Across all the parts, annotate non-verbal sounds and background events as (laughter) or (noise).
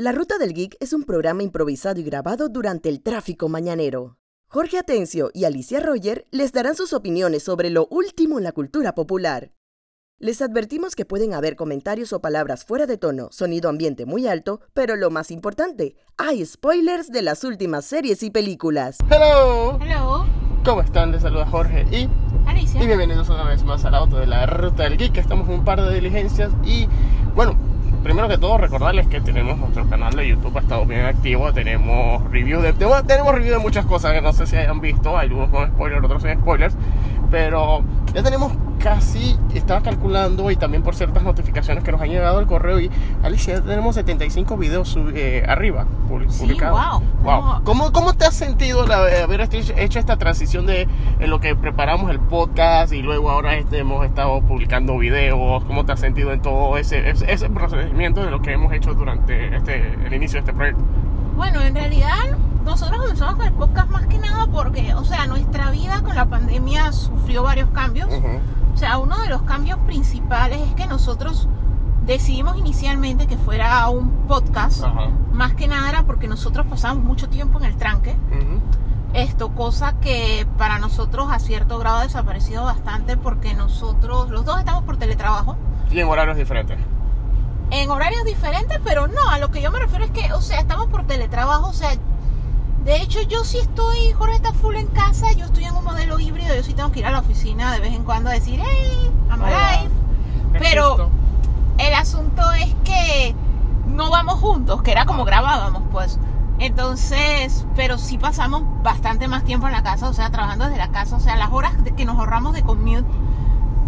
La Ruta del Geek es un programa improvisado y grabado durante el tráfico mañanero. Jorge Atencio y Alicia Roger les darán sus opiniones sobre lo último en la cultura popular. Les advertimos que pueden haber comentarios o palabras fuera de tono, sonido ambiente muy alto, pero lo más importante, hay spoilers de las últimas series y películas. Hello, Hello, ¿cómo están? Les saluda Jorge y, Alicia. y bienvenidos una vez más al auto de la Ruta del Geek. Estamos en un par de diligencias y, bueno, primero que todo recordarles que tenemos nuestro canal de YouTube, ha estado bien activo, tenemos review de, tenemos, review de muchas cosas que no sé si hayan visto, algunos con spoilers, otros sin spoilers, pero ya tenemos casi, estaba calculando y también por ciertas notificaciones que nos han llegado al correo y Alicia, ya tenemos 75 videos eh, arriba Sí, publicados. wow. Wow. ¿Cómo, ¿Cómo te has sentido la- haber hecho hecho esta transición de en lo que preparamos el podcast y luego ahora este, hemos estado publicando videos? ¿Cómo te has sentido en todo ese, ese, ese procedimiento de lo que hemos hecho durante este, el inicio de este proyecto? Bueno, en realidad nosotros comenzamos con el podcast más que nada porque, o sea, nuestra vida con la pandemia sufrió varios cambios. O sea, uno de los cambios principales es que nosotros decidimos inicialmente que fuera un podcast. Ajá. Más que nada era porque nosotros pasamos mucho tiempo en el tranque. Ujú. Esto, cosa que para nosotros a cierto grado ha desaparecido bastante porque nosotros, los dos estamos por teletrabajo. Y en horarios diferentes. En horarios diferentes, pero no, a lo que yo me refiero es que, o sea, estamos por teletrabajo, o sea, de hecho yo sí estoy, Jorge está full en casa, yo estoy en un modelo híbrido, yo sí tengo que ir a la oficina de vez en cuando a decir, hey, I'm alive. Pero el asunto es que no vamos juntos, que era como grabábamos, pues. Entonces, pero sí pasamos bastante más tiempo en la casa, o sea, trabajando desde la casa, o sea, las horas que nos ahorramos de commute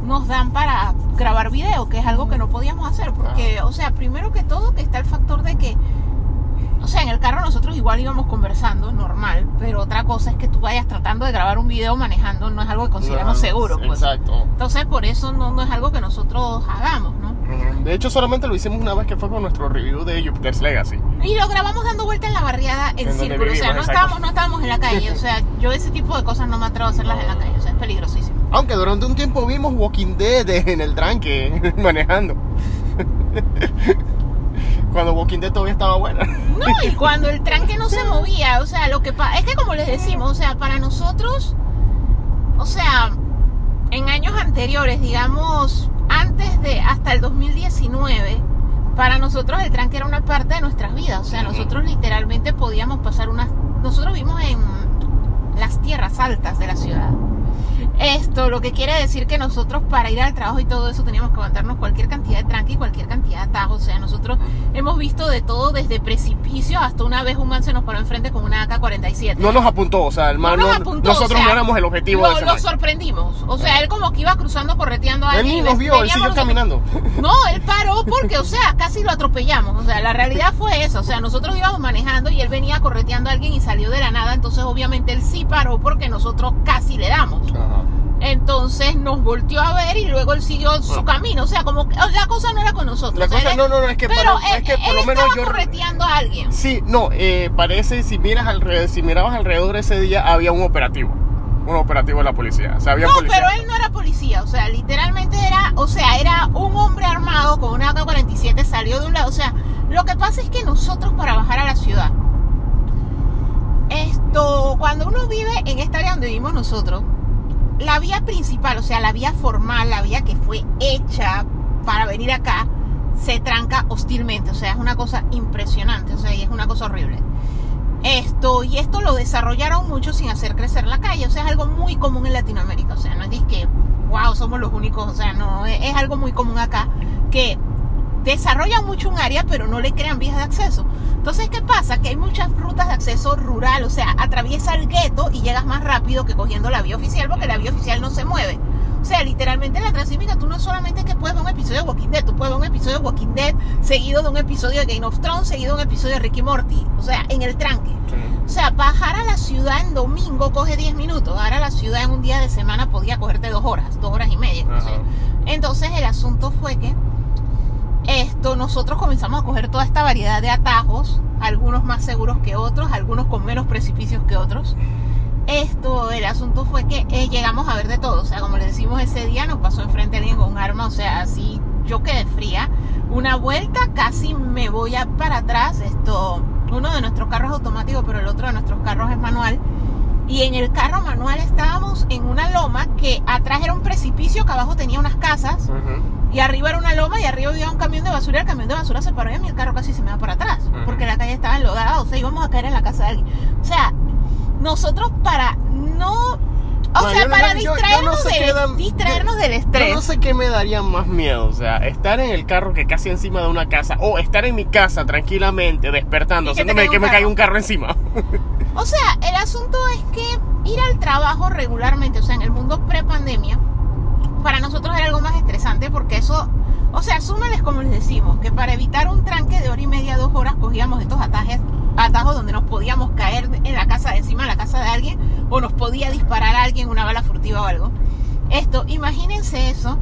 nos dan para grabar video, que es algo que no podíamos hacer, porque, o sea, primero que todo que está el factor de que, o sea, en el carro nosotros igual íbamos conversando, normal, pero otra cosa es que tú vayas tratando de grabar un video manejando, no es algo que consideramos No, seguro, pues. Exacto. Entonces, por eso no, no es algo que nosotros hagamos, ¿no? De hecho, solamente lo hicimos una vez que fue con nuestro review de Jupiter's Legacy. Y lo grabamos dando vuelta en la barriada en, círculo, o sea, no estábamos, no estábamos en la calle, o sea, yo ese tipo de cosas no me atrevo a hacerlas en la calle, o sea, es peligrosísimo. Aunque durante un tiempo vimos Walking Dead en el tranque, (laughs) manejando. Cuando Walking Dead todavía estaba buena. No, y cuando el tranque no se movía, o sea, lo que pasa es que como les decimos, o sea, para nosotros, o sea, en años anteriores, digamos, antes de hasta el 2019, para nosotros el tranque era una parte de nuestras vidas, o sea, nosotros literalmente podíamos pasar unas, nosotros vivimos en las tierras altas de la ciudad. Esto, lo que quiere decir que nosotros para ir al trabajo y todo eso teníamos que aguantarnos cualquier cantidad de tranque y cualquier cantidad de atajos. O sea, nosotros hemos visto de todo desde precipicios hasta una vez un man se nos paró enfrente con una AK-47. No nos apuntó, o sea, el man No nos no- apuntó, nosotros o sea, no éramos el objetivo de ese lo sorprendimos. O sea, él como que iba cruzando, correteando a Él alguien. ni nos vio, él siguió caminando. no, él paró porque, o sea, casi lo atropellamos. O sea, la realidad (laughs) fue esa. O sea, nosotros íbamos manejando y él venía correteando a alguien y salió de la nada. Entonces, obviamente, él sí paró porque nosotros casi le damos. Ajá. Entonces nos volteó a ver y luego él siguió su Ah. camino. O sea, como que la cosa no era con nosotros. La cosa, él- no, no, no, es que, pero para- él, es que por él lo menos estaba yo... correteando a alguien. Sí, no, eh, parece, si miras alrededor, si mirabas alrededor ese día, había un operativo. Un operativo de la policía. O sea, había No, policía. pero él no era policía, o sea, literalmente era, o sea, era un hombre armado con una AK-47, salió de un lado, o sea, lo que pasa es que nosotros para bajar a la ciudad, esto, cuando uno vive en esta área donde vivimos nosotros, la vía principal, o sea, la vía formal, la vía que fue hecha para venir acá, se tranca hostilmente, o sea, es una cosa impresionante, o sea, y es una cosa horrible. Esto, y esto lo desarrollaron mucho sin hacer crecer la calle, o sea, es algo muy común en Latinoamérica, o sea, no es que, wow, somos los únicos, o sea, no, es, es algo muy común acá, que desarrollan mucho un área, pero no le crean vías de acceso. Entonces, ¿qué pasa? Que hay muchas rutas de acceso rural, o sea, atraviesa el gueto y llegas más rápido que cogiendo la vía oficial, porque la vía oficial no se mueve. O sea, literalmente en la Transísmica tú no solamente que puedes ver un episodio de Walking Dead, tú puedes ver un episodio de Walking Dead seguido de un episodio de Game of Thrones, seguido de un episodio de Ricky Morty. O sea, en el tranque. Sí. O sea, bajar a la ciudad en domingo coge 10 minutos. Bajar a la ciudad en un día de semana podía cogerte dos horas, dos horas y media. Entonces el asunto fue que esto nosotros comenzamos a coger toda esta variedad de atajos, algunos más seguros que otros, algunos con menos precipicios que otros. Esto, el asunto fue que eh, llegamos a ver de todo. O sea, como les decimos ese día, nos pasó enfrente alguien con un arma, o sea, así yo quedé fría. Una vuelta casi me voy a para atrás. Esto, uno de nuestros carros es automático, pero el otro de nuestros carros es manual. Y en el carro manual estábamos en una loma que atrás era un precipicio, que abajo tenía unas casas. Y arriba era una loma y arriba había un camión de basura. y El camión de basura se paró y a mí el carro casi se me va para atrás. Porque la calle estaba enlodada. O sea, íbamos a caer en la casa de alguien. O sea, nosotros para no. O sea, yo para yo- yo no distraernos, sé del- distraernos del Yo estrés. no sé qué me daría más miedo, o sea, estar en el carro que casi encima de una casa, o estar en mi casa tranquilamente, despertando, haciéndome que me caiga un carro encima. (laughs) O sea, el asunto es que ir al trabajo regularmente, o sea, en el mundo pre-pandemia, para nosotros era algo más estresante porque eso, o sea, súmales como les decimos, que para evitar un tranque de hora y media, dos horas, cogíamos estos atajes, atajos donde nos podíamos caer en la casa de encima de la casa de alguien o nos podía disparar alguien una bala furtiva o algo. Esto, imagínense eso,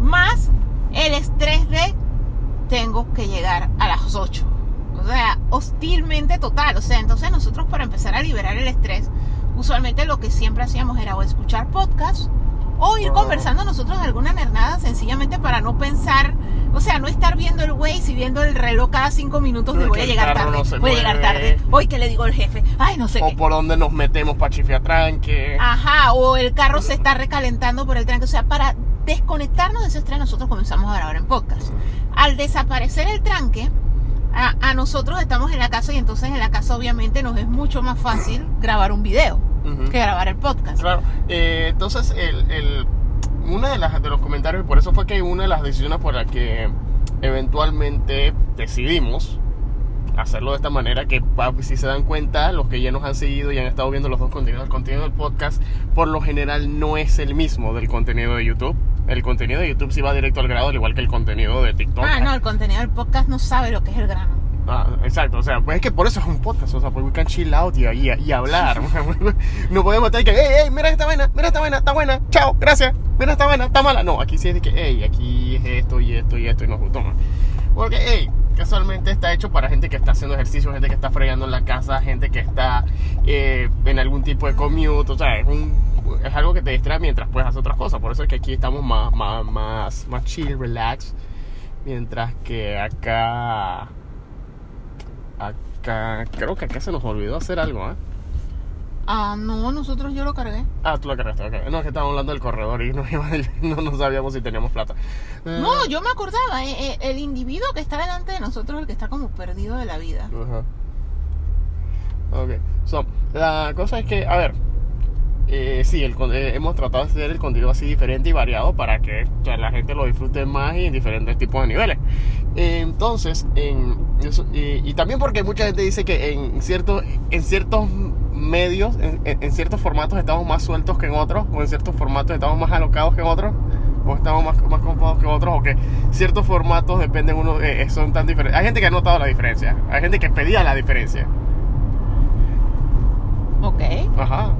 más el estrés de tengo que llegar a las 8. O sea, hostilmente total. O sea, entonces nosotros para empezar a liberar el estrés, usualmente lo que siempre hacíamos era o escuchar podcasts o ir Ah. conversando nosotros de alguna nernada sencillamente para no pensar, o sea, no estar viendo el Waze y viendo el reloj cada cinco minutos de voy a llegar tarde, no voy a llegar tarde, hoy que le digo al jefe, ay, no sé o qué. por donde nos metemos para chifiar tranque. Ajá, o el carro se está recalentando por el tranque. O sea, para desconectarnos de ese estrés, nosotros comenzamos a grabar en podcast. Al desaparecer el tranque, a, a nosotros estamos en la casa y entonces en la casa obviamente nos es mucho más fácil grabar un video Que grabar el podcast. Claro, eh, entonces el, el, una de, las, de los comentarios, y por eso fue que una de las decisiones por las que eventualmente decidimos hacerlo de esta manera, que si se dan cuenta, los que ya nos han seguido y han estado viendo los dos contenidos, el contenido del podcast, por lo general no es el mismo del contenido de YouTube. El contenido de YouTube sí va directo al grado, al igual que el contenido de TikTok. Ah, no, el contenido del podcast no sabe lo que es el grano. Ah, exacto, o sea, pues es que por eso es un podcast, o sea, pues we can chill out y, y, y hablar. (laughs) no podemos estar que, hey, hey, mira esta vaina, mira esta vaina, está buena, chao, gracias, mira esta vaina, está mala. No, aquí sí es de que, hey, aquí es esto y esto y esto y nos gustó más. Porque, hey, casualmente está hecho para gente que está haciendo ejercicio, gente que está fregando en la casa, gente que está eh, en algún tipo de commute, o sea, es, un, es algo que te distrae mientras puedes hacer otras cosas. Por eso es que aquí estamos más, más, más, más chill, relax, mientras que acá acá creo que acá se nos olvidó hacer algo ¿eh? Ah, no, nosotros yo lo cargué. ah tú lo cargaste ok no es que estábamos hablando del corredor y no, (laughs) no, no sabíamos si teníamos plata Eh, No, yo me acordaba, eh, eh, el individuo que está delante de nosotros es el que está como perdido de la vida. Ajá. Ok. So, la cosa es que, a ver, eh, sí, el, eh, hemos tratado de hacer el contenido así diferente y variado para que o sea, la gente lo disfrute más y en diferentes tipos de niveles. Eh, entonces, en, y, y también porque mucha gente dice que en, cierto, en ciertos medios, en, en- ciertos formatos estamos más sueltos que en otros, o en ciertos formatos estamos más alocados que en otros. O estamos más, más cómodos que otros, o que ciertos formatos dependen uno, eh, son tan diferentes. Hay gente que ha notado la diferencia, hay gente que pedía la diferencia. Ok. Ajá.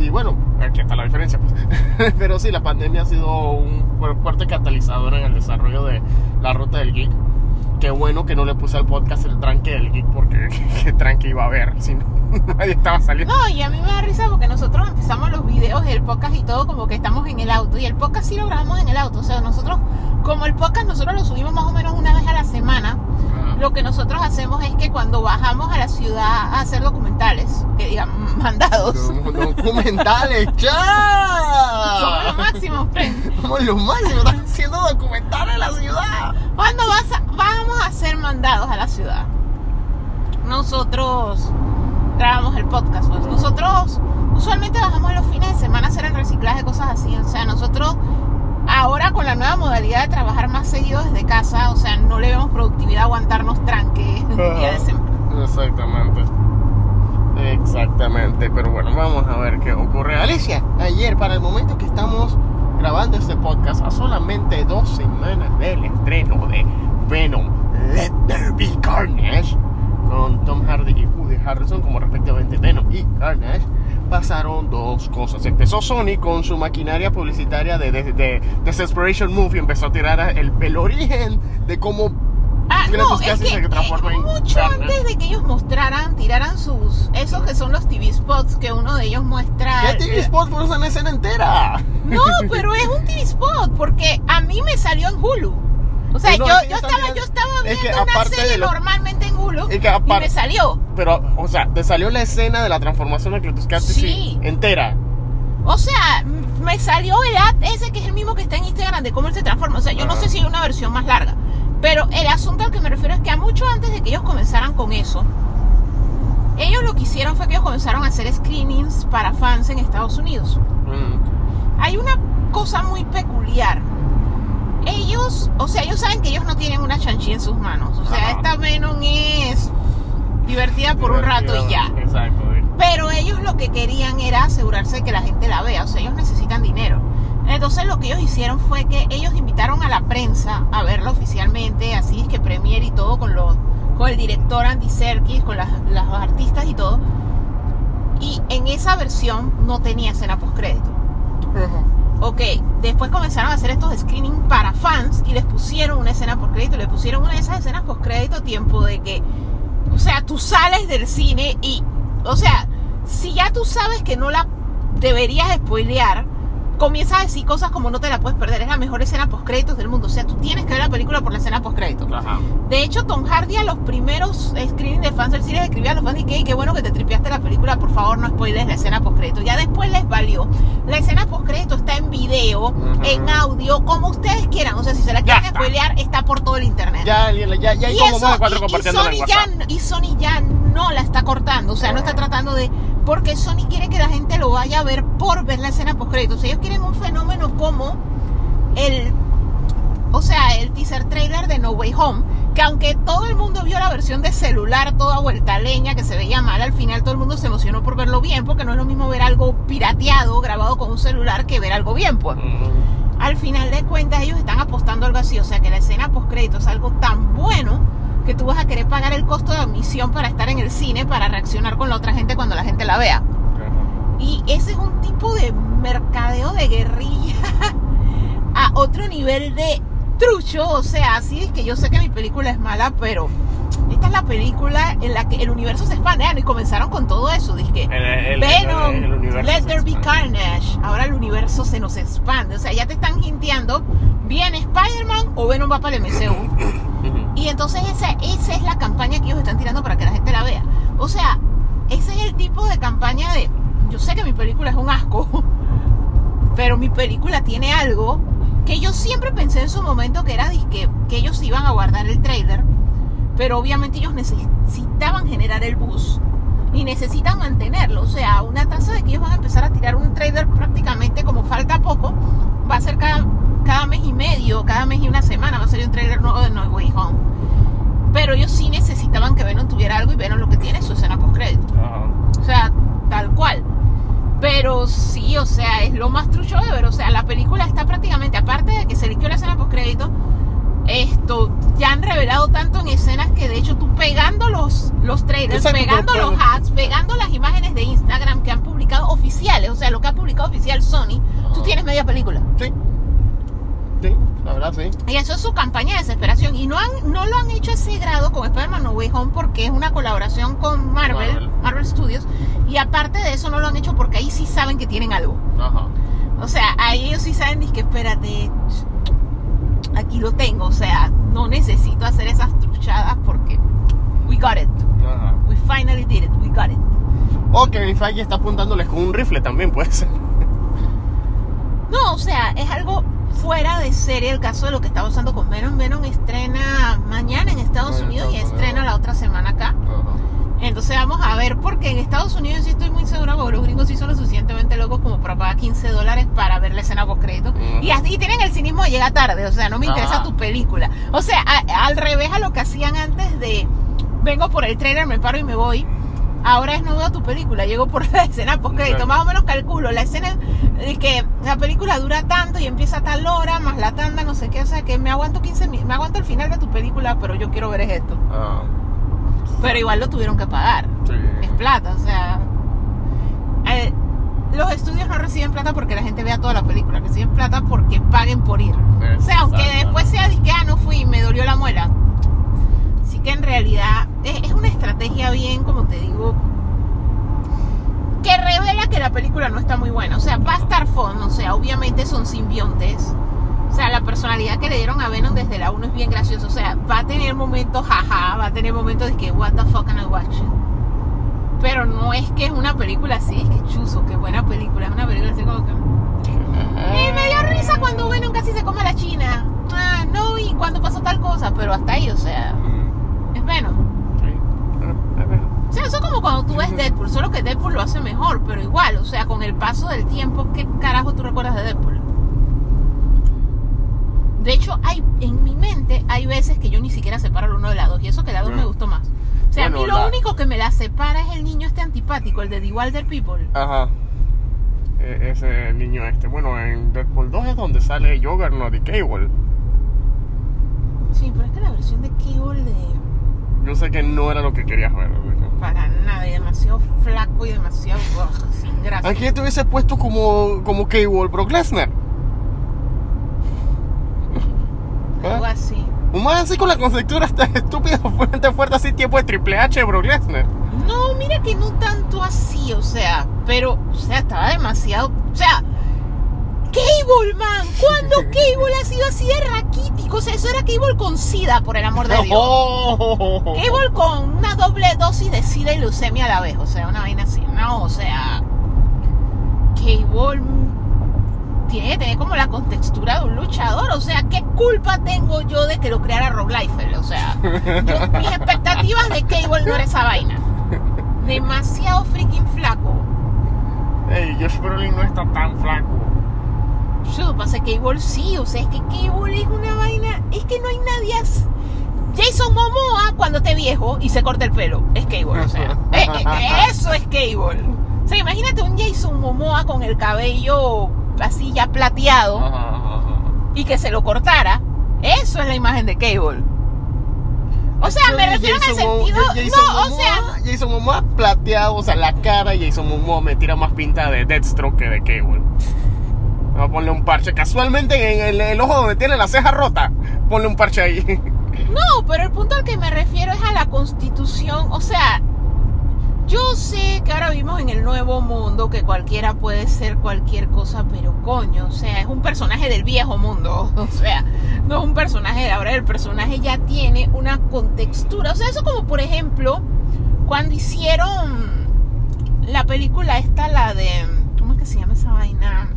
Y bueno, aquí está la diferencia. Pues. (laughs) Pero sí, la pandemia ha sido un fu- fuerte catalizador en el desarrollo de la ruta del geek. Qué bueno que no le puse al podcast el tranque del geek porque (laughs) qué tranque iba a haber si no, (laughs) nadie estaba saliendo. No, y a mí me da risa porque nosotros empezamos los videos del podcast y todo como que estamos en el auto. Y el podcast sí lo grabamos en el auto. O sea, nosotros, como el podcast nosotros lo subimos más o menos una vez a la semana, lo que nosotros hacemos es que cuando bajamos a la ciudad a hacer documentales, que digan (laughs) mandados, Doc- Documentales, somos (laughs) ya. lo máximo, friend. Somos los máximos, están haciendo documentales en la ciudad. ¿Cuándo vas a- vamos a ser mandados a la ciudad? Nosotros grabamos el podcast. Pues. Nosotros usualmente bajamos los fines de semana a hacer el reciclaje, cosas así. O sea, nosotros ahora con la nueva modalidad de trabajar más seguido desde casa, o sea, no le vemos productividad aguantarnos tranque día de semana. Exactamente. Exactamente, pero bueno, vamos a ver qué ocurre. Alicia, ayer, para el momento que estamos grabando este podcast, a solamente dos semanas del estreno de Venom Let There Be Carnage, con Tom Hardy y Woody Harrelson como respectivamente Venom y Carnage, pasaron dos cosas. Empezó Sony con su maquinaria publicitaria de, de, de Desperation Movie, empezó a tirar el, el origen de cómo Ah, no, es que eh, mucho antes de que ellos mostraran, tiraran sus, esos que son los TV spots, que uno de ellos muestra... ¿Qué TV eh, Spot fue una escena entera? No, (laughs) pero es un TV spot, porque a mí me salió en Hulu. O sea, no, yo, es yo estaba, yo estaba es viendo que una serie de lo- normalmente Es que y me salió. Pero, o sea, te salió la escena de la transformación de Cletus Sí. entera. O sea, me salió el ad ese que es el mismo que está en Instagram de cómo él se transforma. O sea, yo no sé si hay una versión más larga. Pero el asunto al que me refiero es que a mucho antes de que ellos comenzaran con eso, ellos lo que hicieron fue que ellos comenzaron a hacer screenings para fans en Estados Unidos. Mm. Hay una cosa muy peculiar. Ellos, o sea, ellos saben que ellos no tienen una chanchi en sus manos. O sea, Ajá. esta Venom es divertida por un rato y ya. Exacto. Pero ellos lo que querían era asegurarse de que la gente la vea, o sea, ellos necesitan dinero. Entonces lo que ellos hicieron fue que ellos invitaron a la prensa a verla oficialmente, así es que premier y todo, con, los, con el director Andy Serkis, con las, las artistas y todo. Y en esa versión no tenía escena postcrédito. Ok, después comenzaron a hacer estos screenings para fans y les pusieron una escena por crédito, le pusieron una de esas escenas por crédito tiempo de que, o sea, tú sales del cine y, o sea, si ya tú sabes que no la deberías spoilear, comienzas a decir cosas como no te la puedes perder, es la mejor escena post créditos del mundo, o sea, tú tienes que ver la película por la escena post crédito. Ajá. De hecho, Tom Hardy a los primeros screenings de fans del le escribía a los fans y que qué bueno que te tripeaste la película, por favor no spoiles la escena post crédito. Ya después les valió. La escena post crédito está en video, Ujú. en audio, como ustedes quieran. O sea, si se la quieren spoilear, está por todo el internet. Ya, ya, ya, ya hay y, como eso- y- y Sony ya, y Sony ya no la está cortando, o sea, no está tratando de... Porque Sony quiere que la gente lo vaya a ver por ver la escena post crédito. O sea, ellos quieren un fenómeno como el o sea, el teaser trailer de No Way Home, que aunque todo el mundo vio la versión de celular toda vuelta a leña, que se veía mal, al final todo el mundo se emocionó por verlo bien, porque no es lo mismo ver algo pirateado, grabado con un celular, que ver algo bien, pues. Al final de cuentas ellos están apostando algo así, o sea que la escena post crédito es algo tan bueno que tú vas a querer pagar el costo de admisión para estar en el cine, para reaccionar con la otra gente cuando la gente la vea. Y ese es un tipo de mercadeo de guerrilla (laughs) a otro nivel de trucho. O sea, así es que yo sé que mi película es mala, pero esta es la película en la que el universo se expande. Ah, y comenzaron con todo eso. Dije, El- el- Venom, el Let There Be. Carnage. Ahora el universo se nos expande. O sea, ya te están hinteando, ¿viene Spider-Man o Venom va para el MCU? (coughs) Y entonces esa, esa es la campaña que ellos están tirando para que la gente la vea. O sea, ese es el tipo de campaña de, yo sé que mi película es un asco, (laughs) pero mi película tiene algo que yo siempre pensé en su momento que era disque, que ellos iban a guardar el trailer, pero obviamente ellos necesitaban generar el bus y necesitan mantenerlo. O sea, una tasa de que ellos van a empezar a tirar un trailer prácticamente como falta poco, va a ser cada, cada mes y medio, cada mes y una semana va a salir un trailer nuevo de No Way Home. Pero ellos sí necesitaban que Venom tuviera algo y Venom lo que tiene es su escena post crédito. Ajá. O sea, tal cual. Pero sí, o sea, es lo más trucho de ver. O sea, la película está prácticamente, aparte de que se eligió la escena post crédito, esto ya han revelado tanto en escenas que de hecho tú pegando los, los trailers, Exacto, pegando pero- los ads, pegando las imágenes de Instagram que han publicado oficiales, o sea, lo que ha publicado oficial Sony, tú Ajá. tienes media película. Sí. Sí, la verdad sí. Y eso es su campaña de desesperación. Y no, han, no lo han hecho a ese grado con Spider-Man No Way Home porque es una colaboración con Marvel, Marvel. Marvel, Studios. Y aparte de eso no lo han hecho porque ahí sí saben que tienen algo. Ajá. O sea, ahí ellos sí saben, que espérate, aquí lo tengo. O sea, no necesito hacer esas truchadas porque we got it. Ajá. We finally did it. We got it. O Kevin Feige está apuntándoles con un rifle también, puede ser. (laughs) No, o sea, es algo fuera de serie el caso de lo que está pasando con Venom. Venom estrena mañana en Estados Unidos y estrena Unidos. la otra semana acá. Entonces vamos a ver, porque en Estados Unidos sí estoy muy segura, porque los gringos sí son lo suficientemente locos como para pagar 15 dólares para ver la escena post crédito. Y así tienen el cinismo de llegar tarde, o sea, no me interesa Ajá. tu película. O sea, a- al revés a lo que hacían antes de vengo por el trailer, me paro y me voy. Ahora es no veo tu película, llego por la (laughs) escena post crédito, más o menos calculo. La escena es que la película dura tanto y empieza a tal hora, más la tanda, no sé qué, o sea, que me aguanto 15 mi- me aguanto el final de tu película, pero yo quiero ver es esto. Ah, Pero igual lo tuvieron que pagar sí. es plata, o sea. eh, los estudios no reciben plata porque la gente vea toda la película, reciben plata porque paguen por ir. O sea, aunque después sea de que ah, no fui y me dolió la muela. Así que en realidad es, es una estrategia bien, como te digo, que revela que la película no está muy buena. O sea, va a estar fun, o sea, obviamente son simbiontes. O sea, la personalidad que le dieron a Venom desde la 1 es bien graciosa. O sea, va a tener momentos jaja, va a tener momentos de que, what the fuck am I watching? Pero no es que es una película así, es que chuzo, qué buena película. Es una película así como que. Y me dio risa cuando Venom casi se come a la China. Ah, no, y cuando pasó tal cosa, pero hasta ahí, o sea, es Venom. O sea, eso es como cuando tú ves Deadpool, solo que Deadpool lo hace mejor, pero igual, o sea, con el paso del tiempo, ¿qué carajo tú recuerdas de Deadpool? De hecho, hay en mi mente hay veces que yo ni siquiera separo el uno de la dos, y eso que la dos me Mm. gustó más. O sea, a mí lo la- único que me la separa es el niño este antipático, el de The Wilder People. Ajá. E- ese niño este. Bueno, en Deadpool 2 es donde sale Juggernaut y Cable. Sí, pero es que la versión de Cable de... Yo sé que no era lo que querías ver. Para nada, y demasiado flaco y demasiado ugh, sin gracia. ¿A quién te hubiese puesto como, como Cable? Brock Lesnar. (laughs) Algo ¿Ah? así. Un más así con la conceptura tan estúpida, (laughs) fuerte, fuerte, así tiempo de Triple H de Brock Lesnar. No, mira que no tanto así, o sea, pero, o sea, estaba demasiado, o sea, Cable, man, ¿cuándo Cable ha sido así de raquítico? O sea, eso era Cable con SIDA, por el amor de Dios. Oh. (laughs) Cable con una doble dosis de SIDA y leucemia a la vez, o sea, una vaina así, no, o sea, Cable tiene que tener como la contextura de un luchador, o sea, ¿qué culpa tengo yo de que lo creara Rob Liefeld? O sea, yo- mis expectativas de Cable no era esa vaina. Demasiado freaking flaco. Ey, Josh Brolin no está tan flaco. Yo pasa que Cable sí, o sea, es que Cable es una vaina, es que no hay nadie as- Jason Momoa cuando esté viejo y se corta el pelo, es Cable, o sea, (laughs) eh, eh, eso es Cable. O sea, imagínate un Jason Momoa con el cabello así ya plateado Ajá, ajá, ajá. y que se lo cortara, eso es la imagen de Cable. O sea, me refiero en el Jason Mo- sentido, Jason no, o sea, Jason Momoa plateado, o sea, la cara y Jason Momoa me tira más pinta de Deathstroke que de Cable. Vamos un parche. Casualmente en el, el ojo donde tiene la ceja rota, ponle un parche ahí. (laughs) No, pero el punto al que me refiero es a la constitución. O sea, yo sé que ahora vivimos en el nuevo mundo, que cualquiera puede ser cualquier cosa, pero coño, o sea, es un personaje del viejo mundo. (laughs) O sea, no es un personaje de ahora, el personaje ya tiene una contextura. O sea, eso como por ejemplo, cuando hicieron la película esta, la de... ¿Cómo es que se llama esa vaina?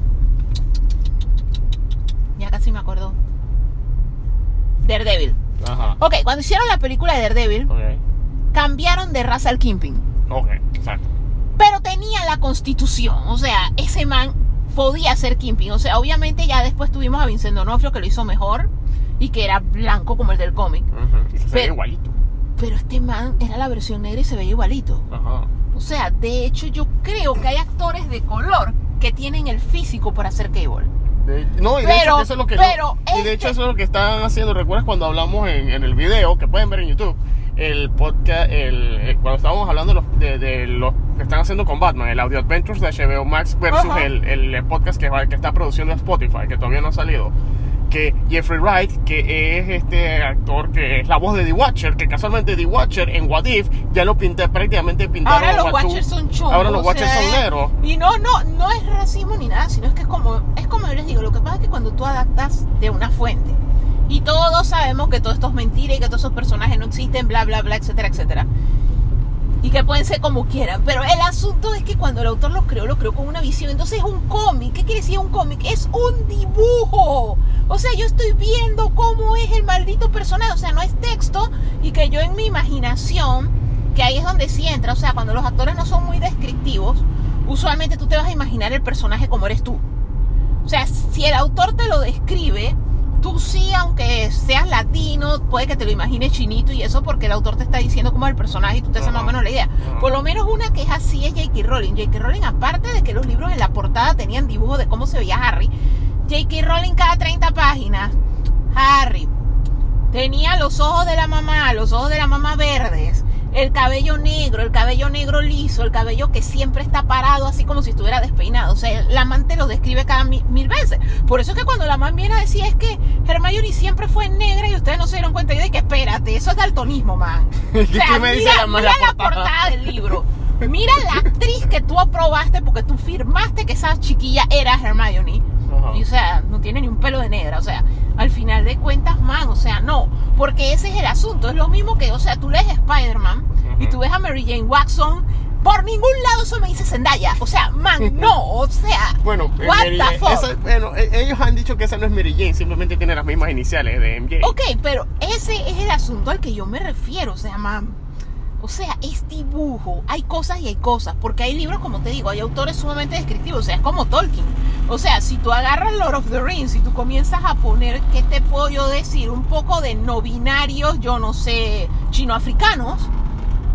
Ya casi me acuerdo. Daredevil. Ajá. Ok, cuando hicieron la película de Daredevil, Ok. cambiaron de raza al Kingpin. Ok, exacto. Pero tenía la constitución. O sea, ese man podía ser Kingpin. O sea, obviamente ya después tuvimos a Vincent D'Onofrio que lo hizo mejor. Y que era blanco como el del cómic. Se ve Pero- igualito. Pero este man era la versión negra y se veía igualito. Ajá. O sea, de hecho yo creo que hay actores de color que tienen el físico para hacer Cable. De- no, y de Pero- hecho eso es lo que pero y de hecho este- eso es lo que están haciendo. ¿Recuerdas cuando hablamos en, en el video que pueden ver en YouTube? El podcast, el, el- cuando estábamos hablando de los, de, los que están haciendo con Batman, el Audio Adventures de HBO Max versus el, el podcast que, va- que está produciendo Spotify, que todavía no ha salido. Que Jeffrey Wright, que es este actor que es la voz de The Watcher, que casualmente The Watcher en What If ya lo pinté prácticamente pintaron Ahora los Watu- Watchers son chungos. Ahora los Watchers sea, son negros. Y no, no, no es racismo ni nada, sino es que es como, es como yo les digo, lo que pasa es que cuando tú adaptas de una fuente y todos sabemos que todo esto es mentira y que todos esos personajes no existen, bla, bla, bla, etcétera, etcétera. Y que pueden ser como quieran. Pero el asunto es que cuando el autor los creó, lo creó con una visión. Entonces es un cómic. ¿Qué quiere decir un cómic? Es un dibujo. O sea, yo estoy viendo cómo es el maldito personaje. O sea, no es texto. Y que yo en mi imaginación, que ahí es donde sí entra. O sea, cuando los actores no son muy descriptivos, usualmente tú te vas a imaginar el personaje como eres tú. O sea, si el autor te lo describe, tú sí, aunque seas latino, puede que te lo imagines chinito y eso porque el autor te está diciendo cómo es el personaje y tú te haces Ajá. más o menos la idea. Por lo menos una que es así es J.K. Rowling. J.K. Rowling, aparte de que los libros en la portada tenían dibujos de cómo se veía Harry, J.K. Rowling cada 30 páginas, Harry, tenía los ojos de la mamá, los ojos de la mamá verdes, el cabello negro, el cabello negro liso, el cabello que siempre está parado así como si estuviera despeinado. O sea, la amante lo describe cada mi- mil veces. Por eso es que cuando la mamá viene a decir es que Hermione siempre fue negra y ustedes no se dieron cuenta, yo dije, espérate, eso es daltonismo, man. ¿Qué (laughs) O sea, me dice mira, la mira la portada del libro. Mira la actriz que tú aprobaste porque tú firmaste que esa chiquilla era Hermione. Ajá. Y, o sea, no tiene ni un pelo de negra. O sea, al final de cuentas, man, o sea, no. Porque ese es el asunto. Es lo mismo que, o sea, tú lees Spider-Man y tú ves a Mary Jane Watson. Por ningún lado eso me dice Zendaya. O sea, man, (laughs) no. O sea, Bueno, what Mary the fuck. esa- bueno, eh, ellos han dicho que esa no es Mary Jane, simplemente tiene las mismas iniciales de MJ. Ok, pero ese es el asunto al que yo me refiero, o sea, mam. O sea, es dibujo. Hay cosas y hay cosas. Porque hay libros, como te digo, hay autores sumamente descriptivos. O sea, es como Tolkien. O sea, si tú agarras Lord of the Rings y tú comienzas a poner, ¿qué te puedo yo decir? Un poco de no binarios, yo no sé, chinoafricanos.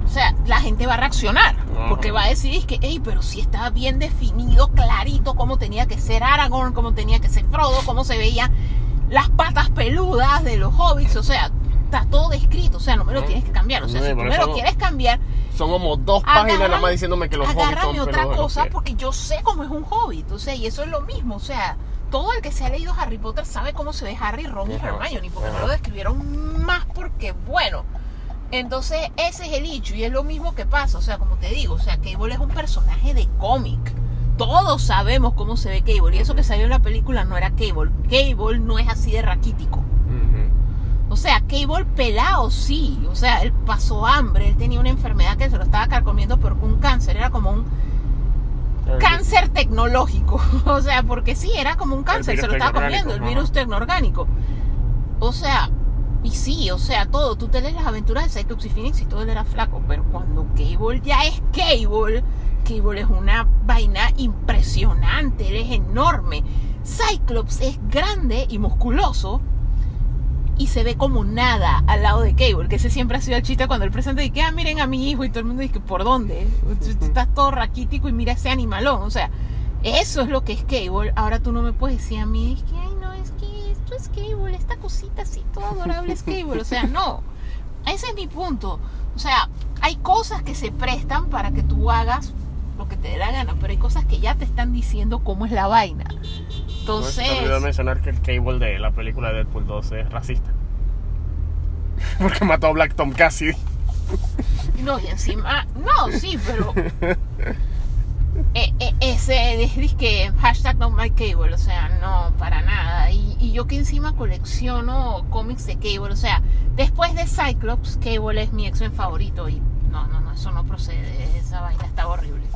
O sea, la gente va a reaccionar. Porque va a decir, es que, hey, pero si estaba bien definido, clarito, cómo tenía que ser Aragorn, cómo tenía que ser Frodo, cómo se veían las patas peludas de los hobbits. O sea, está todo descrito. O sea, no me lo tienes que cambiar. O sea, si tú me lo quieres cambiar, Son como dos páginas nada más diciéndome que los hobbits son otra cosa porque yo sé cómo es un hobbit. O sea, y eso es lo mismo. O sea, todo el que se ha leído Harry Potter sabe cómo se ve Harry, Ron y Hermione. Porque no lo describieron más porque, bueno. Entonces, ese es el hecho. Y es lo mismo que pasa. O sea, como te digo, o sea, Cable es un personaje de cómic. Todos sabemos cómo se ve Cable. Y eso que salió en la película no era Cable. Cable no es así de raquítico. O sea, Cable pelado sí. O sea, él pasó hambre. Él tenía una enfermedad que se lo estaba carcomiendo, pero un cáncer. Era como un cáncer tecnológico. (laughs) O sea, porque sí, era como un cáncer. Se lo estaba comiendo, el virus tecnoorgánico. O sea, y sí, o sea, todo. Tú te lees las aventuras de Cyclops y Phoenix y todo él era flaco. Pero cuando Cable ya es Cable, Cable es una vaina impresionante. Él es enorme. Cyclops es grande y musculoso y se ve como nada al lado de Cable, que ese siempre ha sido el chiste cuando él presenta y que, ah, miren a mi hijo y todo el mundo dice, ¿por dónde? Estás todo raquítico y mira ese animalón, o sea, eso es lo que es Cable. Ahora tú no me puedes decir a mí, es que, ay, no, es que esto es Cable, esta cosita así, todo adorable es Cable, o sea, no. Ese es mi punto. O sea, hay cosas que se prestan para que tú hagas lo que te dé la gana, pero hay cosas que ya te están diciendo cómo es la vaina. No, se olvidó Entonces, mencionar que el Cable de la película de Deadpool 2 es racista. (laughs) Porque mató a Black Tom Cassidy. (laughs) No, y encima, no, sí, pero eh, (laughs) eh, ese es que hashtag no my cable, o sea, no, para nada. Y, y yo que encima colecciono cómics de cable, o sea, después de Cyclops, cable es mi X-Men favorito y no, no, no, eso no procede, esa vaina está horrible.